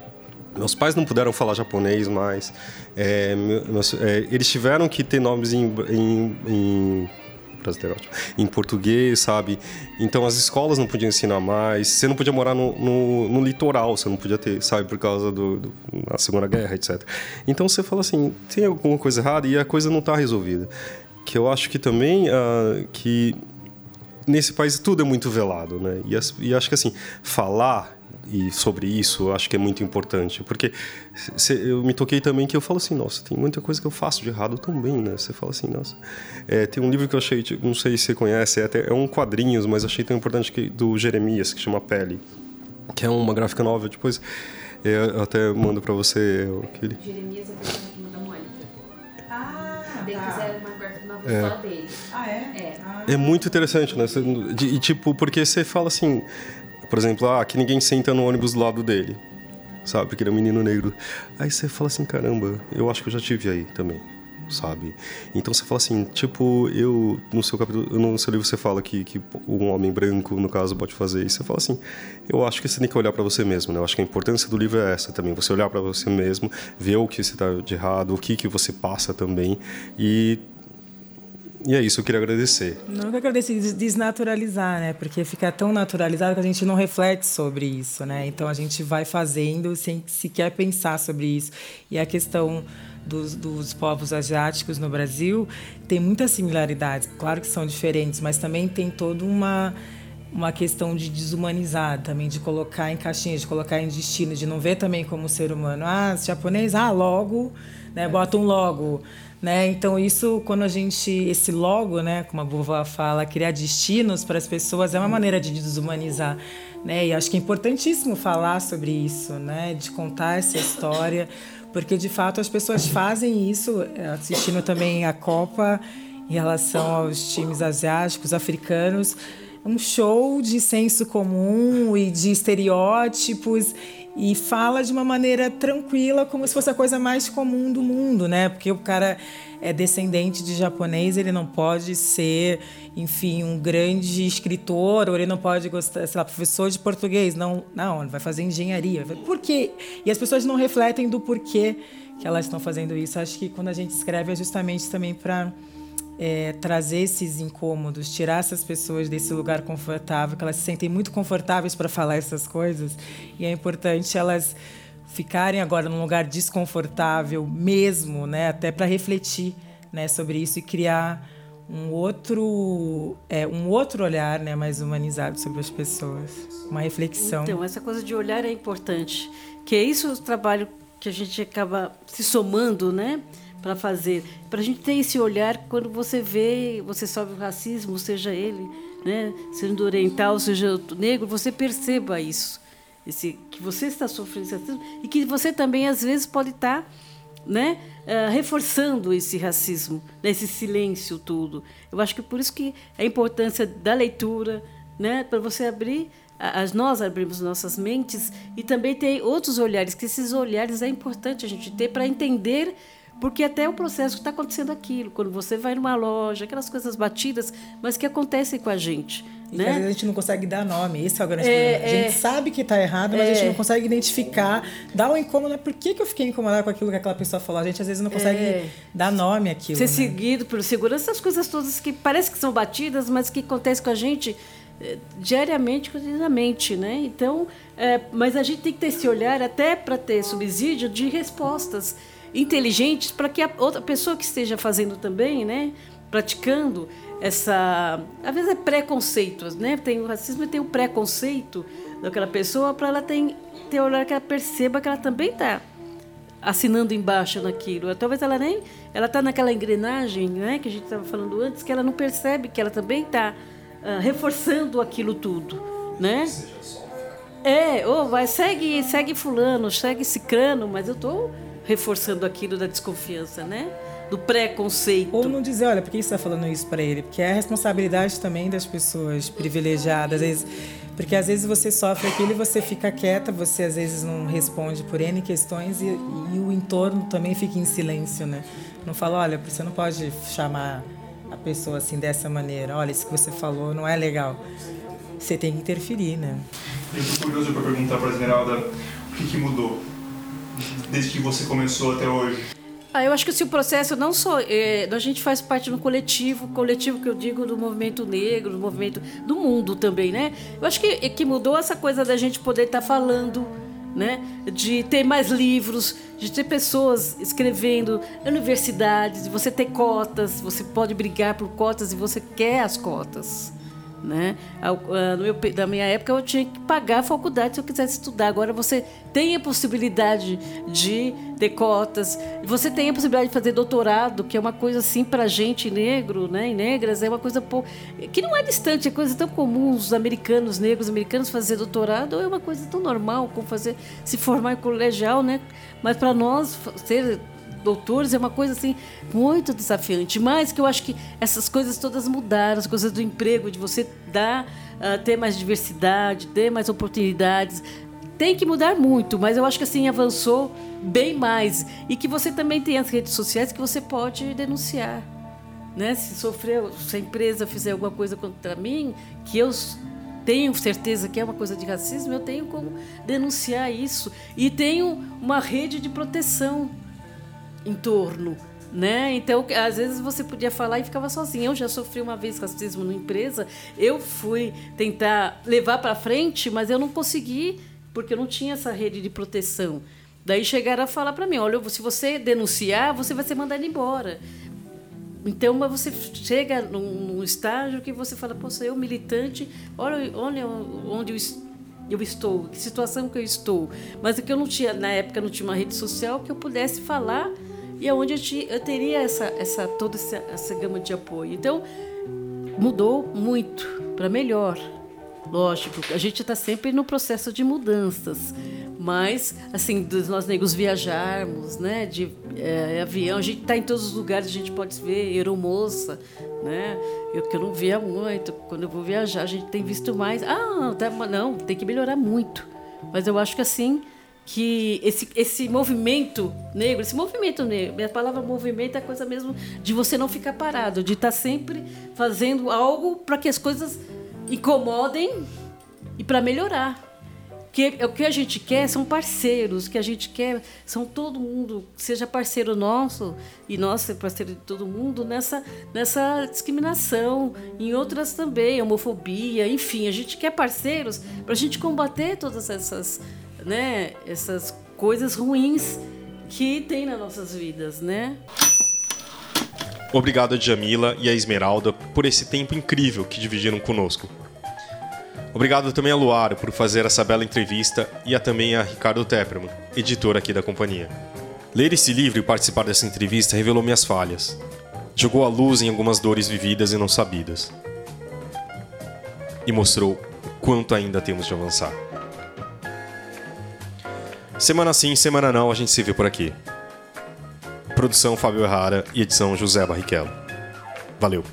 G: Meus pais não puderam falar japonês mais. É, meus, é, eles tiveram que ter nomes em, em, em brasileiro ótimo, em português, sabe? Então as escolas não podiam ensinar mais, você não podia morar no, no, no litoral, você não podia ter, sabe, por causa do, do, da Segunda Guerra, etc. Então você fala assim, tem alguma coisa errada e a coisa não está resolvida. Que eu acho que também uh, que nesse país tudo é muito velado, né? E, e acho que assim, falar e sobre isso eu acho que é muito importante porque se, eu me toquei também que eu falo assim nossa tem muita coisa que eu faço de errado também né? Você fala assim nossa. É, tem um livro que eu achei tipo, não sei se você conhece é, até, é um quadrinhos mas achei tão importante que do Jeremias que chama Pele que é uma gráfica nova depois é, eu até mando para você
C: aquele. Jeremias é a pessoa da Mônica ah Bem tá. fizeram uma gráfica nova é. só dele.
E: Ah é? É,
G: ah. é muito interessante né? E tipo porque você fala assim por exemplo, ah, que ninguém senta no ônibus do lado dele, sabe? Porque ele é um menino negro. Aí você fala assim, caramba, eu acho que eu já tive aí também, sabe? Então você fala assim, tipo, eu no seu capítulo, no seu livro você fala que, que um homem branco, no caso, pode fazer isso. Você fala assim, eu acho que você tem que olhar para você mesmo, né? Eu acho que a importância do livro é essa também, você olhar para você mesmo, ver o que você está de errado, o que que você passa também e e é isso, eu queria agradecer.
E: Não que agradecer, desnaturalizar, né? Porque fica tão naturalizado que a gente não reflete sobre isso, né? Então a gente vai fazendo sem sequer pensar sobre isso. E a questão dos, dos povos asiáticos no Brasil tem muitas similaridades. Claro que são diferentes, mas também tem toda uma uma questão de desumanizar também, de colocar em caixinhas, de colocar em destino, de não ver também como ser humano. Ah, japonês, ah, logo, né? Bota um logo né? Então isso, quando a gente esse logo, né, como a Bova fala, criar destinos para as pessoas é uma maneira de desumanizar, né? E acho que é importantíssimo falar sobre isso, né? De contar essa história, porque de fato as pessoas fazem isso, é, assistindo também a Copa em relação aos times asiáticos, africanos, um show de senso comum e de estereótipos e fala de uma maneira tranquila, como se fosse a coisa mais comum do mundo, né? Porque o cara é descendente de japonês, ele não pode ser, enfim, um grande escritor, ou ele não pode gostar, sei lá, professor de português. Não, não, ele vai fazer engenharia. Por quê? E as pessoas não refletem do porquê que elas estão fazendo isso. Acho que quando a gente escreve é justamente também para é, trazer esses incômodos, tirar essas pessoas desse lugar confortável, que elas se sentem muito confortáveis para falar essas coisas, e é importante elas ficarem agora num lugar desconfortável mesmo, né, até para refletir, né, sobre isso e criar um outro é, um outro olhar, né, mais humanizado sobre as pessoas, uma reflexão.
D: Então essa coisa de olhar é importante, que é isso o trabalho que a gente acaba se somando, né? Para fazer. Para a gente ter esse olhar quando você vê, você sofre o racismo, seja ele, né, sendo oriental, seja negro, você perceba isso. Esse, que você está sofrendo esse racismo e que você também, às vezes, pode estar né, uh, reforçando esse racismo, né, esse silêncio todo. Eu acho que por isso que a importância da leitura, né, para você abrir as nós abrimos nossas mentes e também tem outros olhares que esses olhares é importante a gente ter para entender porque até o processo que está acontecendo aquilo, quando você vai numa loja, aquelas coisas batidas, mas que acontecem com a gente.
E: E
D: né?
E: às vezes a gente não consegue dar nome, esse é o grande é, problema. A gente é, sabe que está errado, mas é, a gente não consegue identificar, dar um incômodo. Por que, que eu fiquei incomodada com aquilo que aquela pessoa falou? A gente às vezes não consegue é. dar nome àquilo.
D: Ser
E: né?
D: seguido pelo segurança, essas coisas todas que parece que são batidas, mas que acontecem com a gente eh, diariamente, cotidianamente, né? Então, é, mas a gente tem que ter esse olhar até para ter subsídio de respostas inteligentes para que a outra pessoa que esteja fazendo também, né, praticando essa, às vezes é preconceito, né? Tem o racismo e tem o preconceito daquela pessoa para ela ter, ter olhar que ela perceba que ela também está assinando embaixo naquilo. Talvez ela nem ela está naquela engrenagem, né, que a gente estava falando antes, que ela não percebe que ela também está uh, ah, reforçando aquilo tudo, né? É, oh, vai segue segue fulano, segue cicrano, mas eu estou reforçando aquilo da desconfiança, né? Do preconceito.
E: Ou não dizer, olha, por que você está falando isso para ele? Porque é a responsabilidade também das pessoas privilegiadas. Às vezes, Porque às vezes você sofre aquilo e você fica quieta, você às vezes não responde por N questões e, e o entorno também fica em silêncio, né? Não fala, olha, você não pode chamar a pessoa assim dessa maneira. Olha, isso que você falou não é legal. Você tem que interferir, né?
F: Eu tô curioso para perguntar para a Esmeralda o que, que mudou desde que você começou até hoje.
D: Ah, eu acho que se o processo não só é, a gente faz parte do coletivo, coletivo que eu digo do movimento negro, do movimento do mundo também, né? Eu acho que que mudou essa coisa da gente poder estar tá falando, né? De ter mais livros, de ter pessoas escrevendo, universidades, de você ter cotas, você pode brigar por cotas e você quer as cotas. Né? Meu, da minha época eu tinha que pagar a faculdade se eu quisesse estudar. Agora você tem a possibilidade de ter cotas, você tem a possibilidade de fazer doutorado, que é uma coisa assim para gente negro, né, e negras, é uma coisa que não é distante, é coisa tão comum os americanos negros, americanos fazer doutorado é uma coisa tão normal como fazer se formar em colegial, né? Mas para nós ser doutores é uma coisa assim muito desafiante. Mas que eu acho que essas coisas todas mudaram, as coisas do emprego, de você dar, uh, ter mais diversidade, ter mais oportunidades. Tem que mudar muito, mas eu acho que assim avançou bem mais. E que você também tem as redes sociais que você pode denunciar. Né? Se sofrer, se a empresa fizer alguma coisa contra mim, que eu tenho certeza que é uma coisa de racismo, eu tenho como denunciar isso. E tenho uma rede de proteção em torno. Né? Então, às vezes você podia falar e ficava sozinho. Eu já sofri uma vez racismo na empresa. Eu fui tentar levar para frente, mas eu não consegui porque eu não tinha essa rede de proteção. Daí chegaram a falar para mim: olha, se você denunciar, você vai ser mandado embora. Então, mas você chega num, num estágio que você fala: poxa, eu militante, olha, olha onde eu eu estou, que situação que eu estou. Mas é que eu não tinha, na época, não tinha uma rede social que eu pudesse falar e aonde eu, eu, teria essa, essa toda essa, essa gama de apoio. Então mudou muito para melhor. Lógico, a gente está sempre no processo de mudanças, mas assim, dos nós negros viajarmos, né, de é, avião, a gente está em todos os lugares, a gente pode ver aeromoça, né, eu que eu não via muito, quando eu vou viajar a gente tem visto mais. Ah, tá, não, tem que melhorar muito, mas eu acho que assim que esse, esse movimento negro, esse movimento negro, a palavra movimento é coisa mesmo de você não ficar parado, de estar sempre fazendo algo para que as coisas incomodem e para melhorar. Que é o que a gente quer são parceiros, o que a gente quer são todo mundo seja parceiro nosso e nós ser parceiro de todo mundo nessa nessa discriminação, em outras também, homofobia, enfim, a gente quer parceiros para a gente combater todas essas né, essas coisas ruins que tem nas nossas vidas, né?
B: Obrigado a Jamila e a Esmeralda por esse tempo incrível que dividiram conosco. Obrigado também a Luara por fazer essa bela entrevista e a também a Ricardo Tepperman, editor aqui da companhia. Ler esse livro e participar dessa entrevista revelou minhas falhas. Jogou a luz em algumas dores vividas e não sabidas. E mostrou o quanto ainda temos de avançar. Semana sim, semana não, a gente se vê por aqui. Produção Fábio Errara e edição José Barrichello. Valeu!